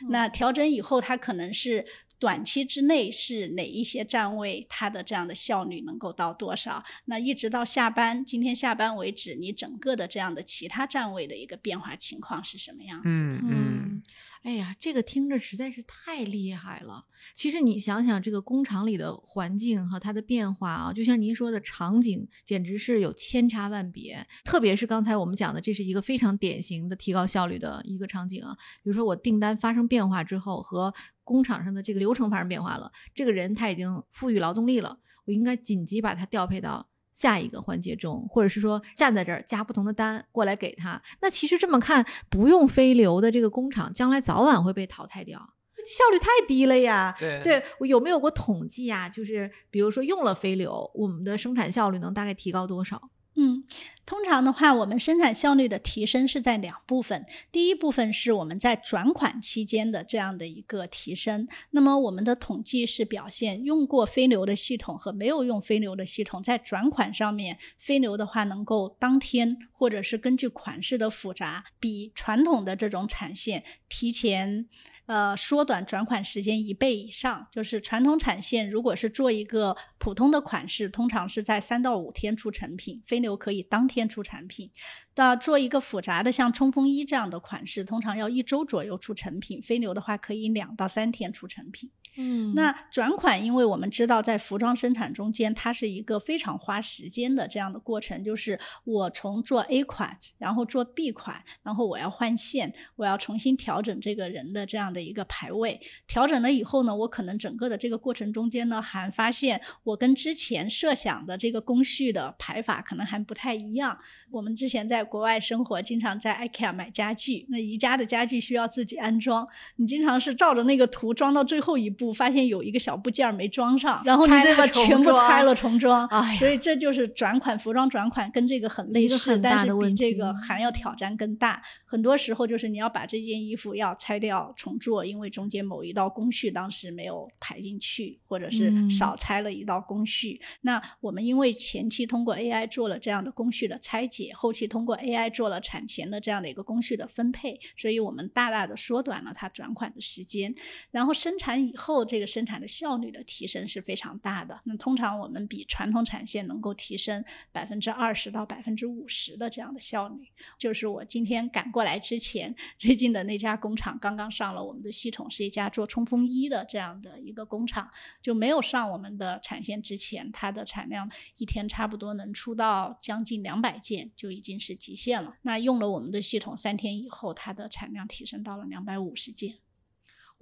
那调整以后，它可能是短期之内是哪一些站位，它的这样的效率能够到多少？那一直到下班，今天下班为止，你整个的这样的其他站位的一个变化情况是什么样子的？嗯哎呀，这个听着实在是太厉害了。其实你想想，这个工厂里的环境和它的变化啊，就像您说的场景，简直是有千差万别。特别是刚才我们讲的，这是一个非常典型的提高效率的一个场景啊。比如说我订单发生变化之后，和工厂上的这个流程发生变化了，这个人他已经富裕劳动力了，我应该紧急把他调配到。下一个环节中，或者是说站在这儿加不同的单过来给他。那其实这么看，不用飞流的这个工厂，将来早晚会被淘汰掉，效率太低了呀。对对，我有没有过统计啊？就是比如说用了飞流，我们的生产效率能大概提高多少？嗯，通常的话，我们生产效率的提升是在两部分。第一部分是我们在转款期间的这样的一个提升。那么我们的统计是表现，用过飞流的系统和没有用飞流的系统，在转款上面，飞流的话能够当天或者是根据款式的复杂，比传统的这种产线提前。呃，缩短转款时间一倍以上，就是传统产线如果是做一个普通的款式，通常是在三到五天出成品，飞牛可以当天出产品。那做一个复杂的像冲锋衣这样的款式，通常要一周左右出成品，飞牛的话可以两到三天出成品。嗯那转款，因为我们知道在服装生产中间，它是一个非常花时间的这样的过程，就是我从做 A 款，然后做 B 款，然后我要换线，我要重新调整这个人的这样的一个排位。调整了以后呢，我可能整个的这个过程中间呢，还发现我跟之前设想的这个工序的排法可能还不太一样。我们之前在国外生活，经常在 IKEA 买家具，那宜家的家具需要自己安装，你经常是照着那个图装到最后一步，发现有一个小部件没装上，然后你拆了得把全部拆了重装。哎所以这就是转款服装转款跟这个很类似，但是比这个还要挑战更大。很多时候就是你要把这件衣服要拆掉重做，因为中间某一道工序当时没有排进去，或者是嗯少拆了一道工序。那我们因为前期通过 AI 做了这样的工序的拆解，后期通过 AI 做了产前的这样的一个工序的分配，所以我们大大的缩短了它转款的时间。然后生产以后。后，这个生产的效率的提升是非常大的。那通常我们比传统产线能够提升百分之二十到百分之五十的这样的效率。就是我今天赶过来之前，最近的那家工厂刚刚上了我们的系统，是一家做冲锋衣的这样的一个工厂，就没有上我们的产线之前，它的产量一天差不多能出到将近两百件，就已经是极限了。那用了我们的系统三天以后，它的产量提升到了两百五十件。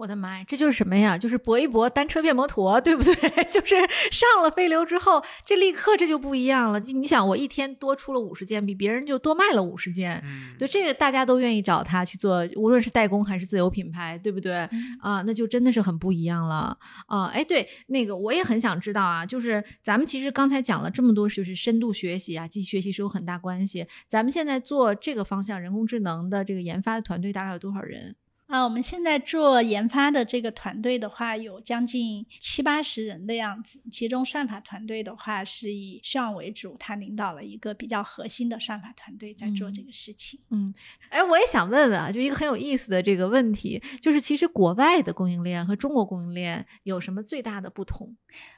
我的妈呀，这就是什么呀？就是搏一搏，单车变摩托，对不对？就是上了飞流之后，这立刻这就不一样了。你想，我一天多出了五十件，比别人就多卖了五十件。嗯，对，这个大家都愿意找他去做，无论是代工还是自有品牌，对不对？啊，那就真的是很不一样了啊！哎，对，那个我也很想知道啊，就是咱们其实刚才讲了这么多，就是深度学习啊，机器学习是有很大关系。咱们现在做这个方向人工智能的这个研发的团队大概有多少人？啊，我们现在做研发的这个团队的话，有将近七八十人的样子。其中算法团队的话，是以上为主，他领导了一个比较核心的算法团队在做这个事情。嗯，哎，我也想问问啊，就一个很有意思的这个问题，就是其实国外的供应链和中国供应链有什么最大的不同？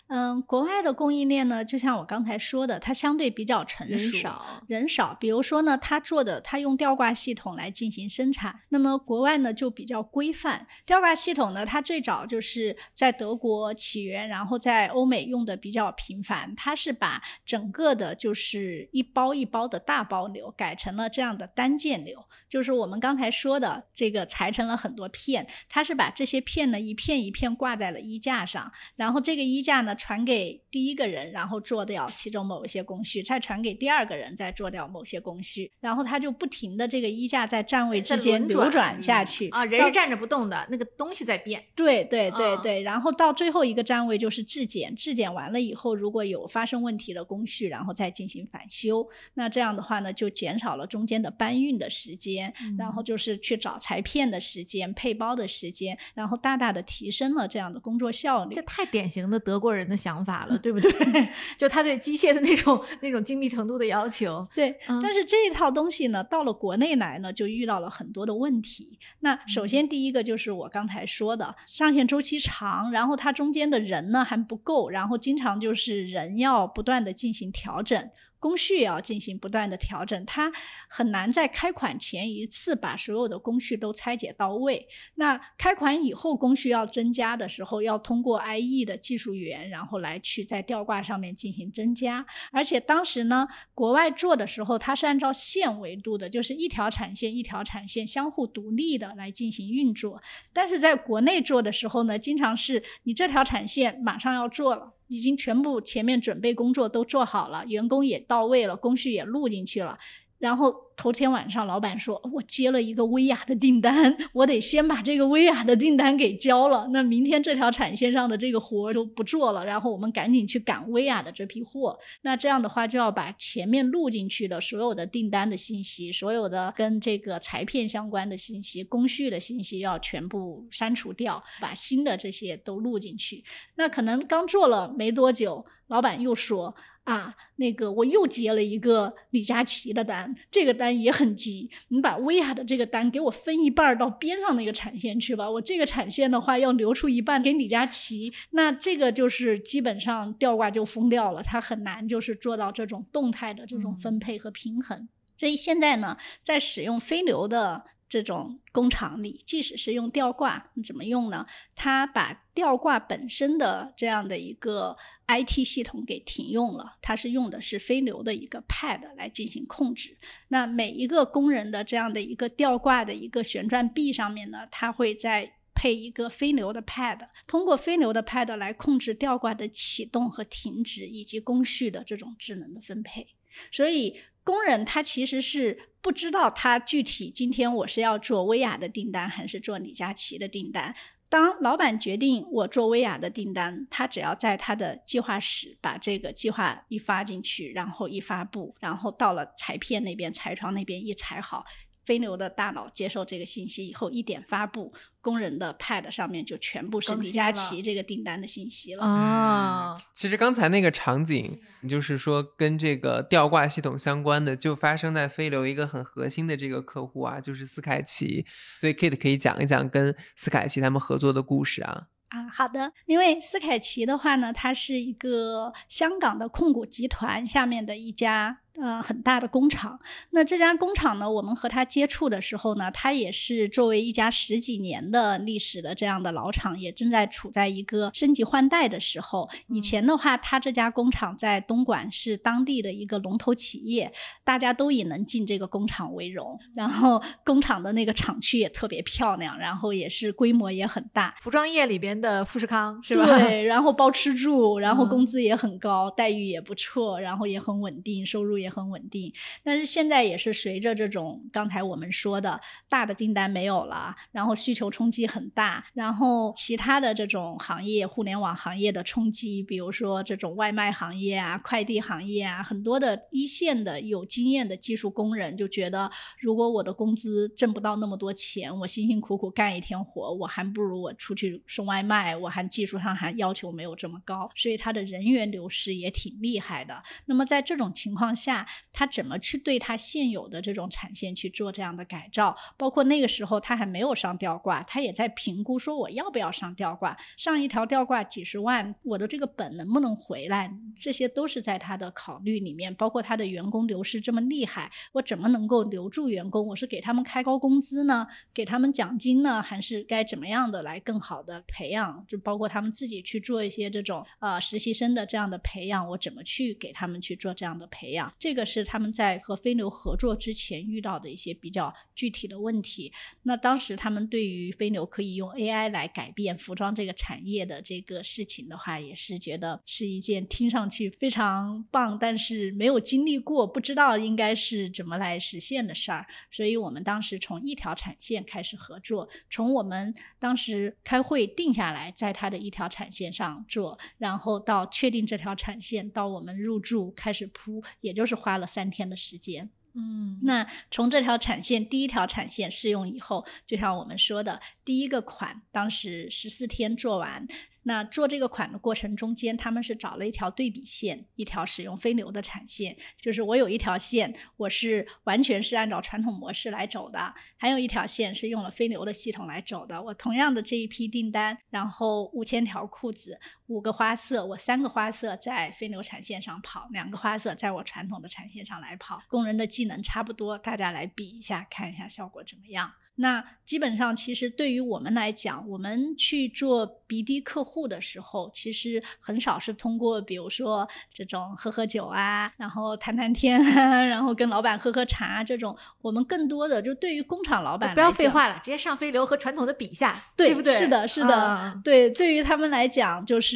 嗯，国外的供应链呢，就像我刚才说的，它相对比较成熟，人少，人少。比如说呢，它做的，它用吊挂系统来进行生产。那么国外呢就比较规范，吊挂系统呢，它最早就是在德国起源，然后在欧美用的比较频繁。它是把整个的就是一包一包的大包流改成了这样的单件流，就是我们刚才说的这个裁成了很多片，它是把这些片呢一片一片挂在了衣架上，然后这个衣架呢。传给第一个人，然后做掉其中某一些工序，再传给第二个人，再做掉某些工序，然后他就不停的这个衣架在站位之间流转下去啊，人是站着不动的，那个东西在变。对对对对，然后到最后一个站位就是质检，质检完了以后，如果有发生问题的工序，然后再进行返修。那这样的话呢，就减少了中间的搬运的时间，然后就是去找裁片的时间、配包的时间，然后大大的提升了这样的工作效率。这太典型的德国人。的想法了，对不对？就他对机械的那种那种精密程度的要求。对，但是这一套东西呢，到了国内来呢，就遇到了很多的问题。那首先第一个就是我刚才说的，上线周期长，然后它中间的人呢还不够，然后经常就是人要不断的进行调整。工序也要进行不断的调整，它很难在开款前一次把所有的工序都拆解到位。那开款以后工序要增加的时候，要通过 IE 的技术员，然后来去在吊挂上面进行增加。而且当时呢，国外做的时候，它是按照线维度的，就是一条产线一条产线相互独立的来进行运作。但是在国内做的时候呢，经常是你这条产线马上要做了。已经全部前面准备工作都做好了，员工也到位了，工序也录进去了，然后。头天晚上，老板说：“我接了一个薇娅的订单，我得先把这个薇娅的订单给交了。那明天这条产线上的这个活就不做了，然后我们赶紧去赶薇娅的这批货。那这样的话，就要把前面录进去的所有的订单的信息，所有的跟这个裁片相关的信息、工序的信息要全部删除掉，把新的这些都录进去。那可能刚做了没多久，老板又说：啊，那个我又接了一个李佳琦的单，这个单。”单也很急，你把薇娅的这个单给我分一半到边上那个产线去吧。我这个产线的话要留出一半给李佳琦，那这个就是基本上吊挂就疯掉了，他很难就是做到这种动态的这种分配和平衡。所以现在呢，在使用飞流的。这种工厂里，即使是用吊挂，怎么用呢？它把吊挂本身的这样的一个 IT 系统给停用了，它是用的是飞流的一个 Pad 来进行控制。那每一个工人的这样的一个吊挂的一个旋转臂上面呢，它会再配一个飞流的 Pad，通过飞流的 Pad 来控制吊挂的启动和停止，以及工序的这种智能的分配。所以。工人他其实是不知道他具体今天我是要做薇娅的订单还是做李佳琦的订单。当老板决定我做薇娅的订单，他只要在他的计划室把这个计划一发进去，然后一发布，然后到了裁片那边、裁床那边一裁好。飞流的大脑接受这个信息以后，一点发布，工人的 Pad 上面就全部是李佳琦这个订单的信息了。啊，其实刚才那个场景，就是说跟这个吊挂系统相关的，就发生在飞流一个很核心的这个客户啊，就是斯凯奇。所以 Kate 可以讲一讲跟斯凯奇他们合作的故事啊。啊，好的。因为斯凯奇的话呢，它是一个香港的控股集团下面的一家。呃，很大的工厂。那这家工厂呢，我们和他接触的时候呢，他也是作为一家十几年的历史的这样的老厂，也正在处在一个升级换代的时候。以前的话，他这家工厂在东莞是当地的一个龙头企业，大家都以能进这个工厂为荣。然后工厂的那个厂区也特别漂亮，然后也是规模也很大。服装业里边的富士康是吧？对，然后包吃住，然后工资也很高，待遇也不错，然后也很稳定，收入也。也很稳定，但是现在也是随着这种刚才我们说的大的订单没有了，然后需求冲击很大，然后其他的这种行业，互联网行业的冲击，比如说这种外卖行业啊、快递行业啊，很多的一线的有经验的技术工人就觉得，如果我的工资挣不到那么多钱，我辛辛苦苦干一天活，我还不如我出去送外卖，我还技术上还要求没有这么高，所以他的人员流失也挺厉害的。那么在这种情况下，他怎么去对他现有的这种产线去做这样的改造？包括那个时候他还没有上吊挂，他也在评估说我要不要上吊挂，上一条吊挂几十万，我的这个本能不能回来？这些都是在他的考虑里面。包括他的员工流失这么厉害，我怎么能够留住员工？我是给他们开高工资呢，给他们奖金呢，还是该怎么样的来更好的培养？就包括他们自己去做一些这种呃实习生的这样的培养，我怎么去给他们去做这样的培养？这个是他们在和飞牛合作之前遇到的一些比较具体的问题。那当时他们对于飞牛可以用 AI 来改变服装这个产业的这个事情的话，也是觉得是一件听上去非常棒，但是没有经历过，不知道应该是怎么来实现的事儿。所以我们当时从一条产线开始合作，从我们当时开会定下来，在它的一条产线上做，然后到确定这条产线，到我们入驻开始铺，也就是。花了三天的时间，嗯，那从这条产线第一条产线试用以后，就像我们说的，第一个款当时十四天做完。那做这个款的过程中间，他们是找了一条对比线，一条使用飞牛的产线，就是我有一条线，我是完全是按照传统模式来走的，还有一条线是用了飞牛的系统来走的。我同样的这一批订单，然后五千条裤子，五个花色，我三个花色在飞流产线上跑，两个花色在我传统的产线上来跑，工人的技能差不多，大家来比一下，看一下效果怎么样。那基本上，其实对于我们来讲，我们去做 BD 客户的时候，其实很少是通过，比如说这种喝喝酒啊，然后谈谈天，然后跟老板喝喝茶这种。我们更多的就对于工厂老板，不要废话了，直接上飞流和传统的比一下，对不对？是的，是的，对。对于他们来讲，就是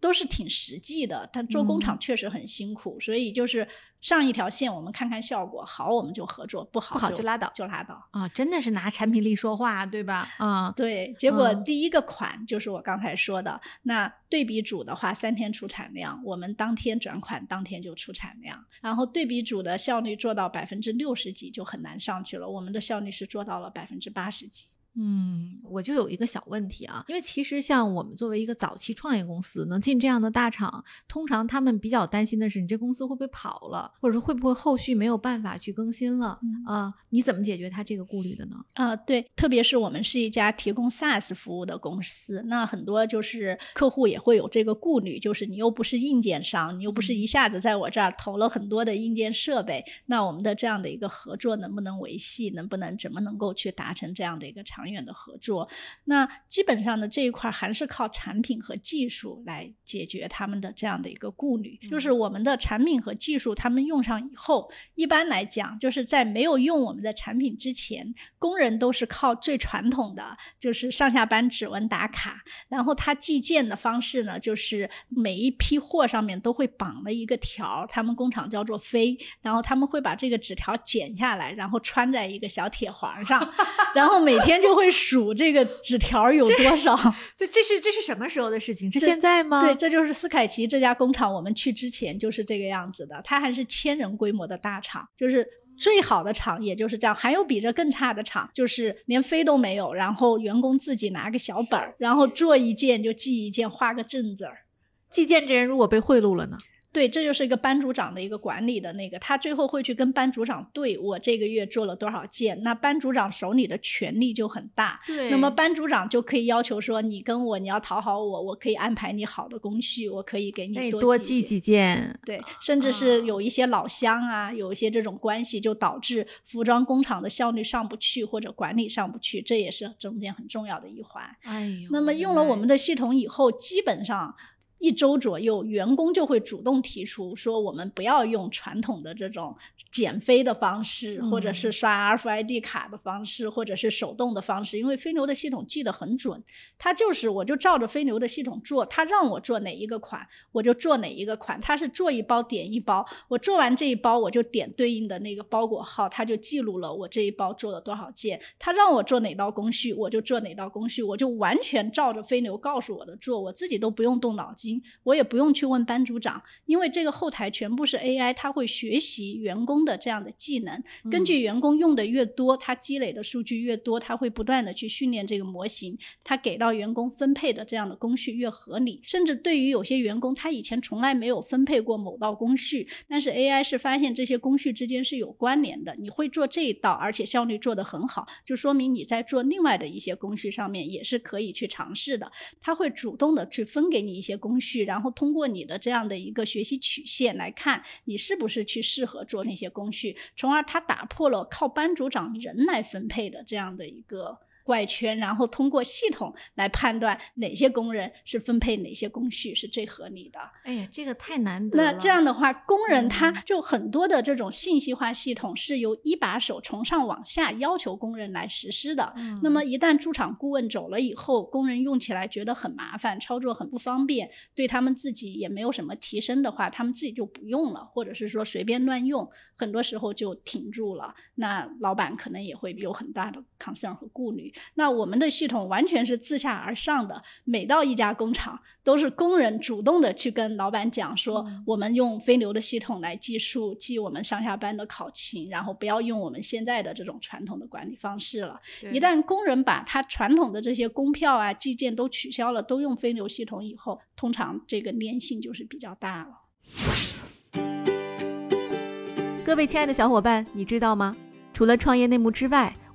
都是挺实际的。他做工厂确实很辛苦，所以就是。上一条线，我们看看效果好，我们就合作；不好，不好就拉倒，就拉倒啊！真的是拿产品力说话，对吧？啊，对。结果第一个款就是我刚才说的，那对比组的话，三天出产量，我们当天转款，当天就出产量。然后对比组的效率做到百分之六十几就很难上去了，我们的效率是做到了百分之八十几。嗯，我就有一个小问题啊，因为其实像我们作为一个早期创业公司，能进这样的大厂，通常他们比较担心的是，你这公司会不会跑了，或者说会不会后续没有办法去更新了啊？你怎么解决他这个顾虑的呢？啊，对，特别是我们是一家提供 SaaS 服务的公司，那很多就是客户也会有这个顾虑，就是你又不是硬件商，你又不是一下子在我这儿投了很多的硬件设备，那我们的这样的一个合作能不能维系，能不能怎么能够去达成这样的一个长。远的合作，那基本上呢这一块还是靠产品和技术来解决他们的这样的一个顾虑。就是我们的产品和技术，他们用上以后，一般来讲，就是在没有用我们的产品之前，工人都是靠最传统的，就是上下班指纹打卡。然后他计件的方式呢，就是每一批货上面都会绑了一个条，他们工厂叫做飞，然后他们会把这个纸条剪下来，然后穿在一个小铁环上，然后每天就。会数这个纸条有多少？对，这是这是什么时候的事情？是现在吗？对，这就是斯凯奇这家工厂。我们去之前就是这个样子的。它还是千人规模的大厂，就是最好的厂，也就是这样。还有比这更差的厂，就是连飞都没有，然后员工自己拿个小本儿，然后做一件就记一件，画个正字儿。寄件这人如果被贿赂了呢？对，这就是一个班组长的一个管理的那个，他最后会去跟班组长对我这个月做了多少件，那班组长手里的权力就很大。对那么班组长就可以要求说，你跟我你要讨好我，我可以安排你好的工序，我可以给你你多多记记些几件，对，甚至是啊有一些老乡啊，有一些这种关系，就导致服装工厂的效率上不去，或者管理上不去，这也是中间很重要的一环。哎呦，那么用了我们的的系统以后，基本上一周左右，员工就会主动提出说，我们不要用传统的这种减肥的方式，或者是嗯。刷 RFID 卡的方式，或者是手动的方式，因为飞牛的系统记得很准，它就是我就照着飞牛的系统做，它让我做哪一个款，我就做哪一个款，它是做一包点一包，我做完这一包我就点对应的那个包裹号，它就记录了我这一包做了多少件，它让我做哪道工序我就做哪道工序，我就完全照着飞牛告诉我的做，我自己都不用动脑筋，我也不用去问班组长，因为这个后台全部是 AI，它会学习员工的这样的技能，根据员工用的越多，它积累的数据越多，它会不断的去训练这个模型，它给到员工分配的这样的工序越合理，甚至对于有些员工，他以前从来没有分配过某道工序，但是 AI 是发现这些工序之间是有关联的，你会做这一道，而且效率做得很好，就说明你在做另外的一些工序上面也是可以去尝试的。他会主动的去分给你一些工序，然后通过你的这样的一个学习曲线来看你是不是去适合做那些工序，从而它打破了靠班组长人来分配的这样的一个。怪圈，然后通过系统来判断哪些工人是分配哪些工序是最合理的。哎呀，这个太难得了。那这样的话，工人他嗯就很多的这种信息化系统是由一把手从上往下要求工人来实施的。嗯，那么一旦驻场顾问走了以后，工人用起来觉得很麻烦，操作很不方便，对他们自己也没有什么提升的话，他们自己就不用了，或者是说随便乱用，很多时候就停住了。那老板可能也会有很大的 concern 和顾虑。那我们的系统完全是自下而上的，每到一家工厂都是工人主动的去跟老板讲说，嗯我们用飞牛的系统来计数，记我们上下班的考勤，然后不要用我们现在的这种传统的管理方式了。一旦工人把他传统的这些工票啊、计件都取消了，都用飞牛系统以后，通常这个粘性就是比较大了。各位亲爱的小伙伴，你知道吗？除了创业内幕之外，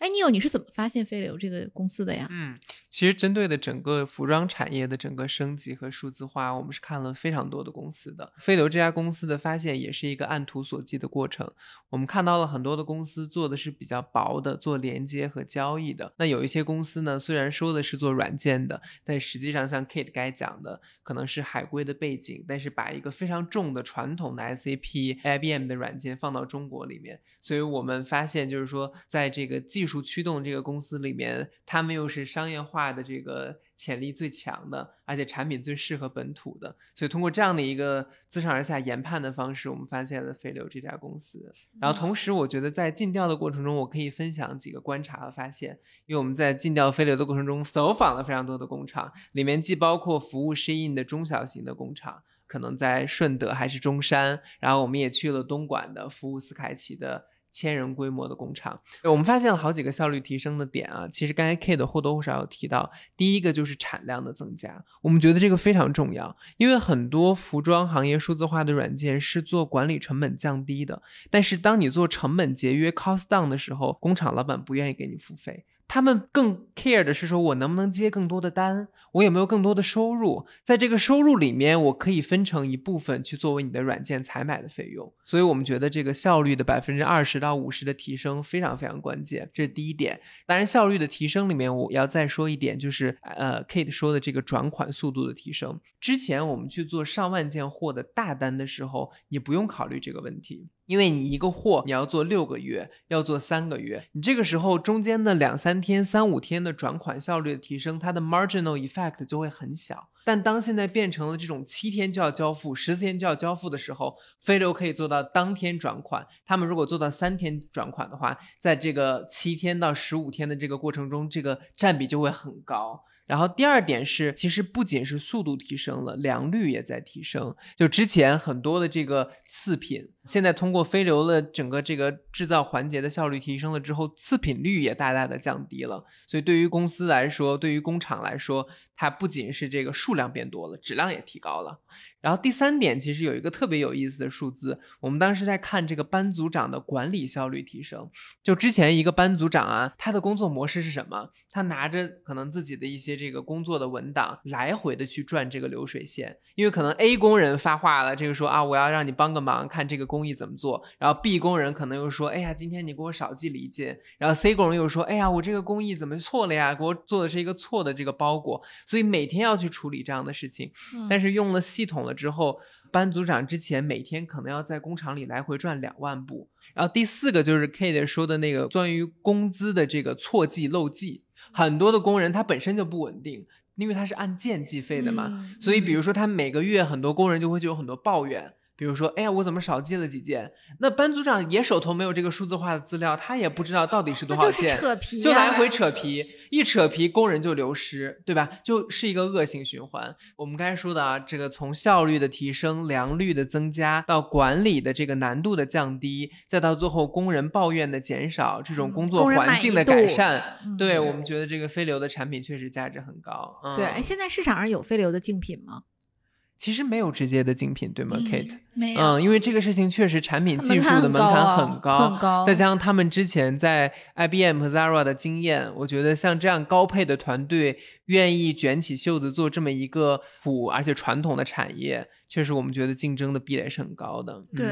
哎，你有你是怎么发现飞流这个公司的呀？嗯，其实针对的整个服装产业的整个升级和数字化，我们是看了非常多的公司的。飞流这家公司的发现也是一个按图索骥的过程。我们看到了很多的公司做的是比较薄的，做连接和交易的。那有一些公司呢，虽然说的是做软件的，但实际上像 Kate 该讲的，可能是海归的背景，但是把一个非常重的传统的 SAP、IBM 的软件放到中国里面。所以我们发现，就是说，在这个技术驱动这个公司里面，他们又是商业化的这个潜力最强的，而且产品最适合本土的。所以通过这样的一个自上而下研判的方式，我们发现了飞流这家公司。然后同时，我觉得在尽调的过程中，我可以分享几个观察和发现，因为我们在尽调飞流的过程中走访了非常多的工厂，里面既包括服务 Shein 的中小型的工厂。可能在顺德还是中山，然后我们也去了东莞的服务斯凯奇的千人规模的工厂，我们发现了好几个效率提升的点啊。其实刚才 K 的或多或少有提到，第一个就是产量的增加，我们觉得这个非常重要，因为很多服装行业数字化的软件是做管理成本降低的，但是当你做成本节约 cost down 的时候，工厂老板不愿意给你付费。他们更 care 的是说，我能不能接更多的单，我有没有更多的收入，在这个收入里面，我可以分成一部分去作为你的软件采买的费用。所以我们觉得这个效率的百分之二十到五十的提升非常非常关键，这是第一点。当然，效率的提升里面，我要再说一点，就是呃，Kate 说的这个转款速度的提升。之前我们去做上万件货的大单的时候，你不用考虑这个问题。因为你一个货你要做六个月，要做三个月，你这个时候中间的两三天、三五天的转款效率的提升，它的 marginal effect 就会很小。但当现在变成了这种七天就要交付、十四天就要交付的时候，飞流可以做到当天转款。他们如果做到三天转款的话，在这个七天到十五天的这个过程中，这个占比就会很高。然后第二点是，其实不仅是速度提升了，良率也在提升。就之前很多的这个次品，现在通过飞流的整个这个制造环节的效率提升了之后，次品率也大大的降低了。所以对于公司来说，对于工厂来说，它不仅是这个数量变多了，质量也提高了。然后第三点，其实有一个特别有意思的数字，我们当时在看这个班组长的管理效率提升。就之前一个班组长啊，他的工作模式是什么？他拿着可能自己的一些这个工作的文档，来回的去转这个流水线。因为可能 A 工人发话了，这个说啊，我要让你帮个忙，看这个工艺怎么做。然后 B 工人可能又说，哎呀，今天你给我少寄了一件。然后 C 工人又说，哎呀，我这个工艺怎么错了呀？给我做的是一个错的这个包裹。所以每天要去处理这样的事情。但是用了系统了之后，班组长之前每天可能要在工厂里来回转两万步。然后第四个就是 Kate 说的那个关于工资的这个错记漏记，很多的工人他本身就不稳定，因为他是按件计费的嘛，所以比如说他每个月很多工人就会就有很多抱怨。比如说，哎呀，我怎么少寄了几件？那班组长也手头没有这个数字化的资料，他也不知道到底是多少件，扯皮，就来回扯皮，一扯皮工人就流失，对吧？就是一个恶性循环。我们刚才说的啊，这个从效率的提升、良率的增加，到管理的这个难度的降低，再到最后工人抱怨的减少，这种工作环境的改善，对我们觉得这个飞流的产品确实价值很高。对，哎，现在市场上有飞流的竞品吗？其实没有直接的竞品，对吗，Kate？没有，嗯，因为这个事情确实产品技术的门槛很高，很高，再加上他们之前在 IBM 和 Zara 的经验，我觉得像这样高配的团队愿意卷起袖子做这么一个普而且传统的产业，确实我们觉得竞争的壁垒是很高的。对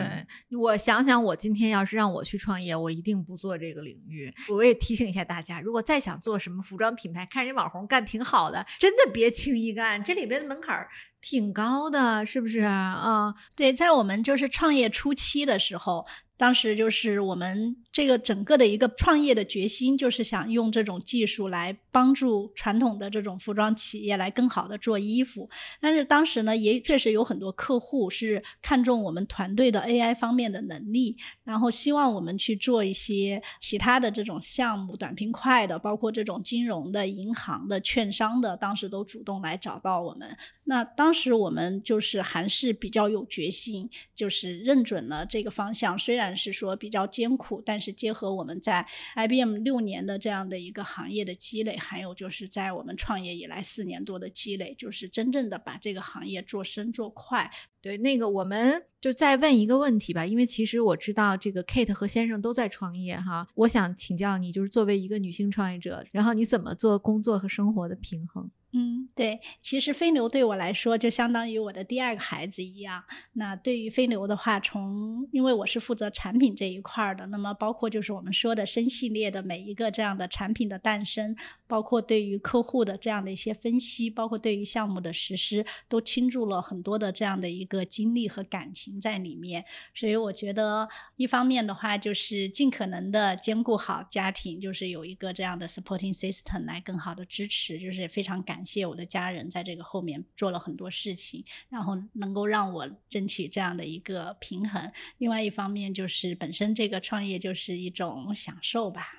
我想想，我今天要是让我去创业，我一定不做这个领域。我也提醒一下大家，如果再想做什么服装品牌，看人家网红干挺好的，真的别轻易干，这里边的门槛儿。挺高的，是不是啊？对，在我们就是创业初期的时候。当时就是我们这个整个的一个创业的决心，就是想用这种技术来帮助传统的这种服装企业来更好的做衣服。但是当时呢，也确实有很多客户是看中我们团队的 AI 方面的能力，然后希望我们去做一些其他的这种项目，短平快的，包括这种金融的、银行的、券商的，当时都主动来找到我们。那当当时我们就是还是比较有决心，就是认准了这个方向，虽然。是说比较艰苦，但是结合我们在 IBM 六年的这样的一个行业的积累，还有就是在我们创业以来四年多的积累，就是真正的把这个行业做深做快。对，那个我们就再问一个问题吧，因为其实我知道这个 Kate 和先生都在创业哈，我想请教你，就是作为一个女性创业者，然后你怎么做工作和生活的平衡？嗯，对，其实飞牛对我来说就相当于我的第二个孩子一样。那对于飞牛的话，从因为我是负责产品这一块的，那么包括就是我们说的深系列的每一个这样的产品的诞生，包括对于客户的这样的一些分析，包括对于项目的实施，都倾注了很多的这样的一个精力和感情在里面。所以我觉得，一方面的话就是尽可能的兼顾好家庭，就是有一个这样的 supporting system 来更好的支持，就是非常感。感谢我的家人在这个后面做了很多事情，然后能够让我争取这样的一个平衡。另外一方面就是本身这个创业就是一种享受吧。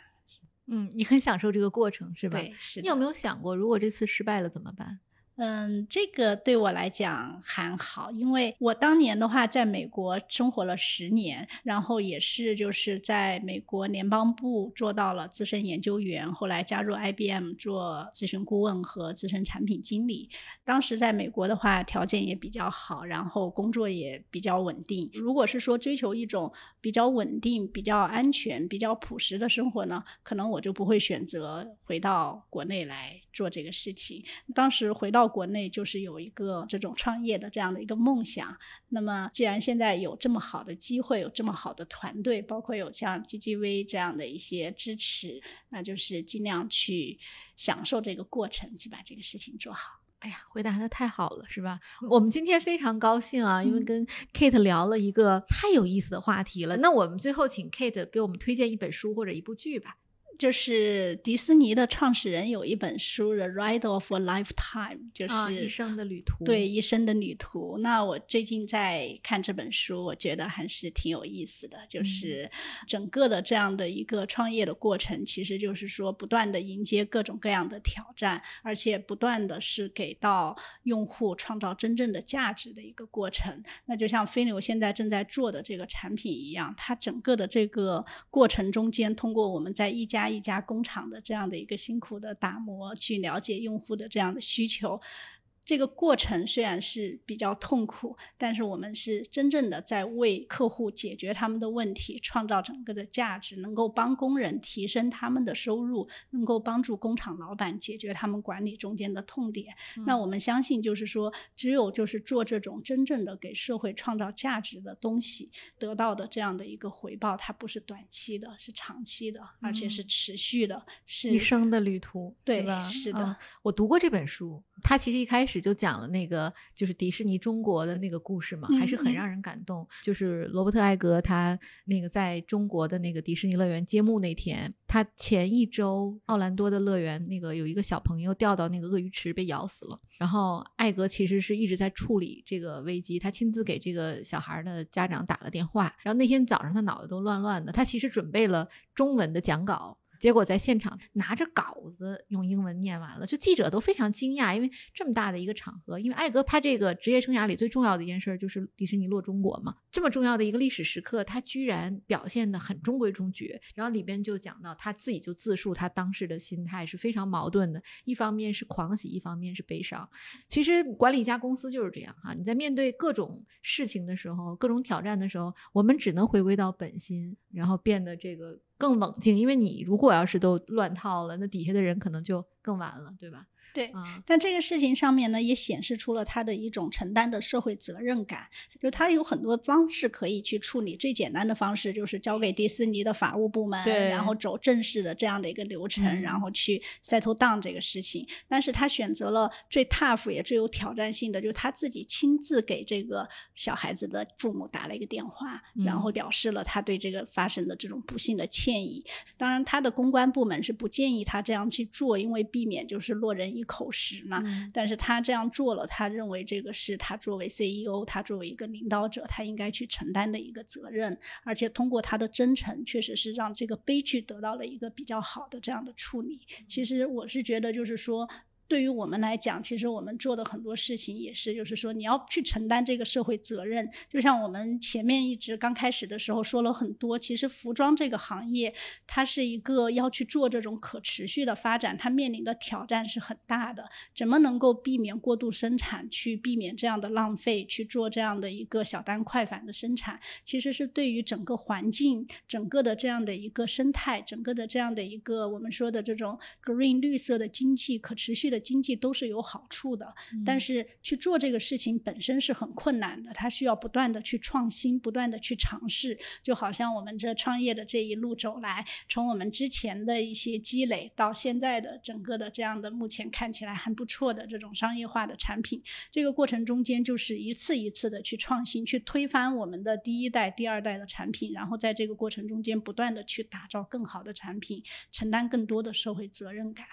嗯，你很享受这个过程是吧？对，是。你有没有想过，如果这次失败了怎么办？嗯，这个对我来讲还好，因为我当年的话在美国生活了十年，然后也是就是在美国联邦部做到了资深研究员，后来加入 IBM 做咨询顾问和资深产品经理。当时在美国的话条件也比较好，然后工作也比较稳定。如果是说追求一种比较稳定、比较安全、比较朴实的生活呢，可能我就不会选择回到国内来做这个事情。当时回到。国内就是有一个这种创业的这样的一个梦想。那么，既然现在有这么好的机会，有这么好的团队，包括有像 GGV 这样的一些支持，那就是尽量去享受这个过程，去把这个事情做好。哎呀，回答的太好了，是吧？我们今天非常高兴啊，因为跟 Kate 聊了一个太有意思的话题了。那我们最后请 Kate 给我们推荐一本书或者一部剧吧。就是迪士尼的创始人有一本书《The Ride of a Lifetime》，就是、啊，一生的旅途。对一生的旅途。那我最近在看这本书，我觉得还是挺有意思的。嗯就是整个的这样的一个创业的过程，其实就是说不断的迎接各种各样的挑战，而且不断的是给到用户创造真正的价值的一个过程。那就像飞牛现在正在做的这个产品一样，它整个的这个过程中间，通过我们在一一家工厂的这样的一个辛苦的打磨，去了解用户的这样的需求。这个过程虽然是比较痛苦，但是我们是真正的在为客户解决他们的问题，创造整个的价值，能够帮工人提升他们的收入，能够帮助工厂老板解决他们管理中间的痛点。那我们相信，就是说，只有就是做这种真正的给社会创造价值的东西，得到的这样的一个回报，它不是短期的，是长期的，而且是持续的，是一生的旅途，对吧？是的嗯我读过这本书，它其实一开始就讲了那个就是迪士尼中国的那个故事嘛，还是很让人感动。就是罗伯特·艾格他那个在中国的那个迪士尼乐园揭幕那天，他前一周奥兰多的乐园那个有一个小朋友掉到那个鳄鱼池被咬死了，然后艾格其实是一直在处理这个危机，他亲自给这个小孩的家长打了电话，然后那天早上他脑袋都乱乱的，他其实准备了中文的讲稿。结果在现场拿着稿子用英文念完了，就记者都非常惊讶，因为这么大的一个场合，因为艾格他这个职业生涯里最重要的一件事就是迪士尼落中国嘛，这么重要的一个历史时刻，他居然表现得很中规中矩。然后里边就讲到他自己就自述他当时的心态是非常矛盾的，一方面是狂喜，一方面是悲伤。其实管理一家公司就是这样哈，你在面对各种事情的时候，各种挑战的时候，我们只能回归到本心，然后变得这个更冷静。因为你如果要是都乱套了，那底下的人可能就更完了，对吧？对。啊，但这个事情上面呢，也显示出了他的一种承担的社会责任感。就他有很多方式可以去处理，最简单的方式就是交给迪士尼的法务部门，对然后走正式的这样的一个流程，嗯然后去 settle down 这个事情。但是他选择了最 tough 也最有挑战性的，就是他自己亲自给这个小孩子的父母打了一个电话，然嗯后表示了他对这个发生的这种不幸的歉意。当然，他的公关部门是不建议他这样去做，因为避免就是落人一口实嘛。嗯但是他这样做了，他认为这个是他作为 CEO，他作为一个领导者，他应该去承担的一个责任。而且通过他的真诚，确实是让这个悲剧得到了一个比较好的这样的处理。其实我是觉得，就是说。对于我们来讲，其实我们做的很多事情也是，就是说你要去承担这个社会责任。就像我们前面一直刚开始的时候说了很多，其实服装这个行业，它是一个要去做这种可持续的发展，它面临的挑战是很大的。怎么能够避免过度生产，去避免这样的浪费，去做这样的一个小单快返的生产，其实是对于整个环境、整个的这样的一个生态、整个的这样的一个我们说的这种 green 绿色的经济、可持续的经济都是有好处的。但是去做这个事情本身是很困难的，它需要不断的去创新，不断的去尝试。就好像我们这创业的这一路走来，从我们之前的一些积累到现在的整个的这样的目前看起来还不错的这种商业化的产品，这个过程中间就是一次一次的去创新，去推翻我们的第一代、第二代的产品，然后在这个过程中间不断的去打造更好的产品，承担更多的社会责任感。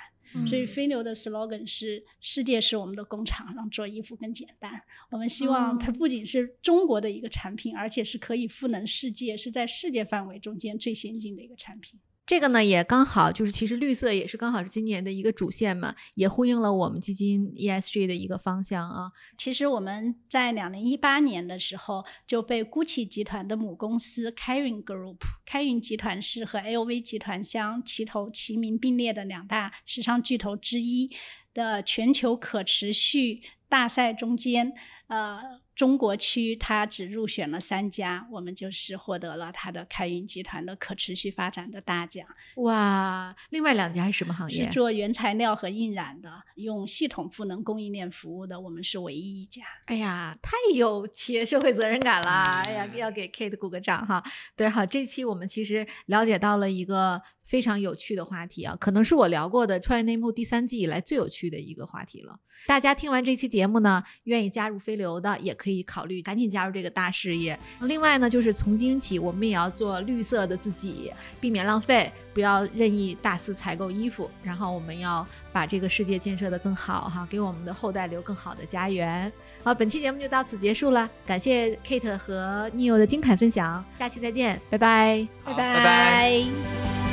所以嗯飞牛的 slogan 是“世界是我们的工厂，让做衣服更简单”。我们希望它哦不仅是中国的一个产品，而且是可以赋能世界，是在世界范围中间最先进的一个产品。这个呢也刚好就是，其实绿色也是刚好是今年的一个主线嘛，也呼应了我们基金 ESG 的一个方向啊。其实我们在两零一八年的时候就被 GUCCI 集团的母公司开云 Group，开云集团是和 LV 集团相齐头齐名并列的两大时尚巨头之一的全球可持续大赛中间，呃。中国区它只入选了三家，我们就是获得了它的开云集团的可持续发展的大奖。哇，另外两家是什么行业是？做原材料和印染的，用系统赋能供应链服务的，我们是唯一一家。哎呀，太有企业社会责任感了！哎呀，嗯要给 Kate 鼓个掌哈。对，好，这期我们其实了解到了一个非常有趣的话题啊，可能是我聊过的创业内幕第三季以来最有趣的一个话题了。大家听完这期节目呢，愿意加入飞流的，也可以考虑赶紧加入这个大事业。另外呢，就是从今起，我们也要做绿色的自己，避免浪费，不要任意大肆采购衣服。然后我们要把这个世界建设得更好哈，给我们的后代留更好的家园。好，本期节目就到此结束了，感谢 Kate 和 Neil 的精彩分享，下期再见，拜拜，拜拜拜拜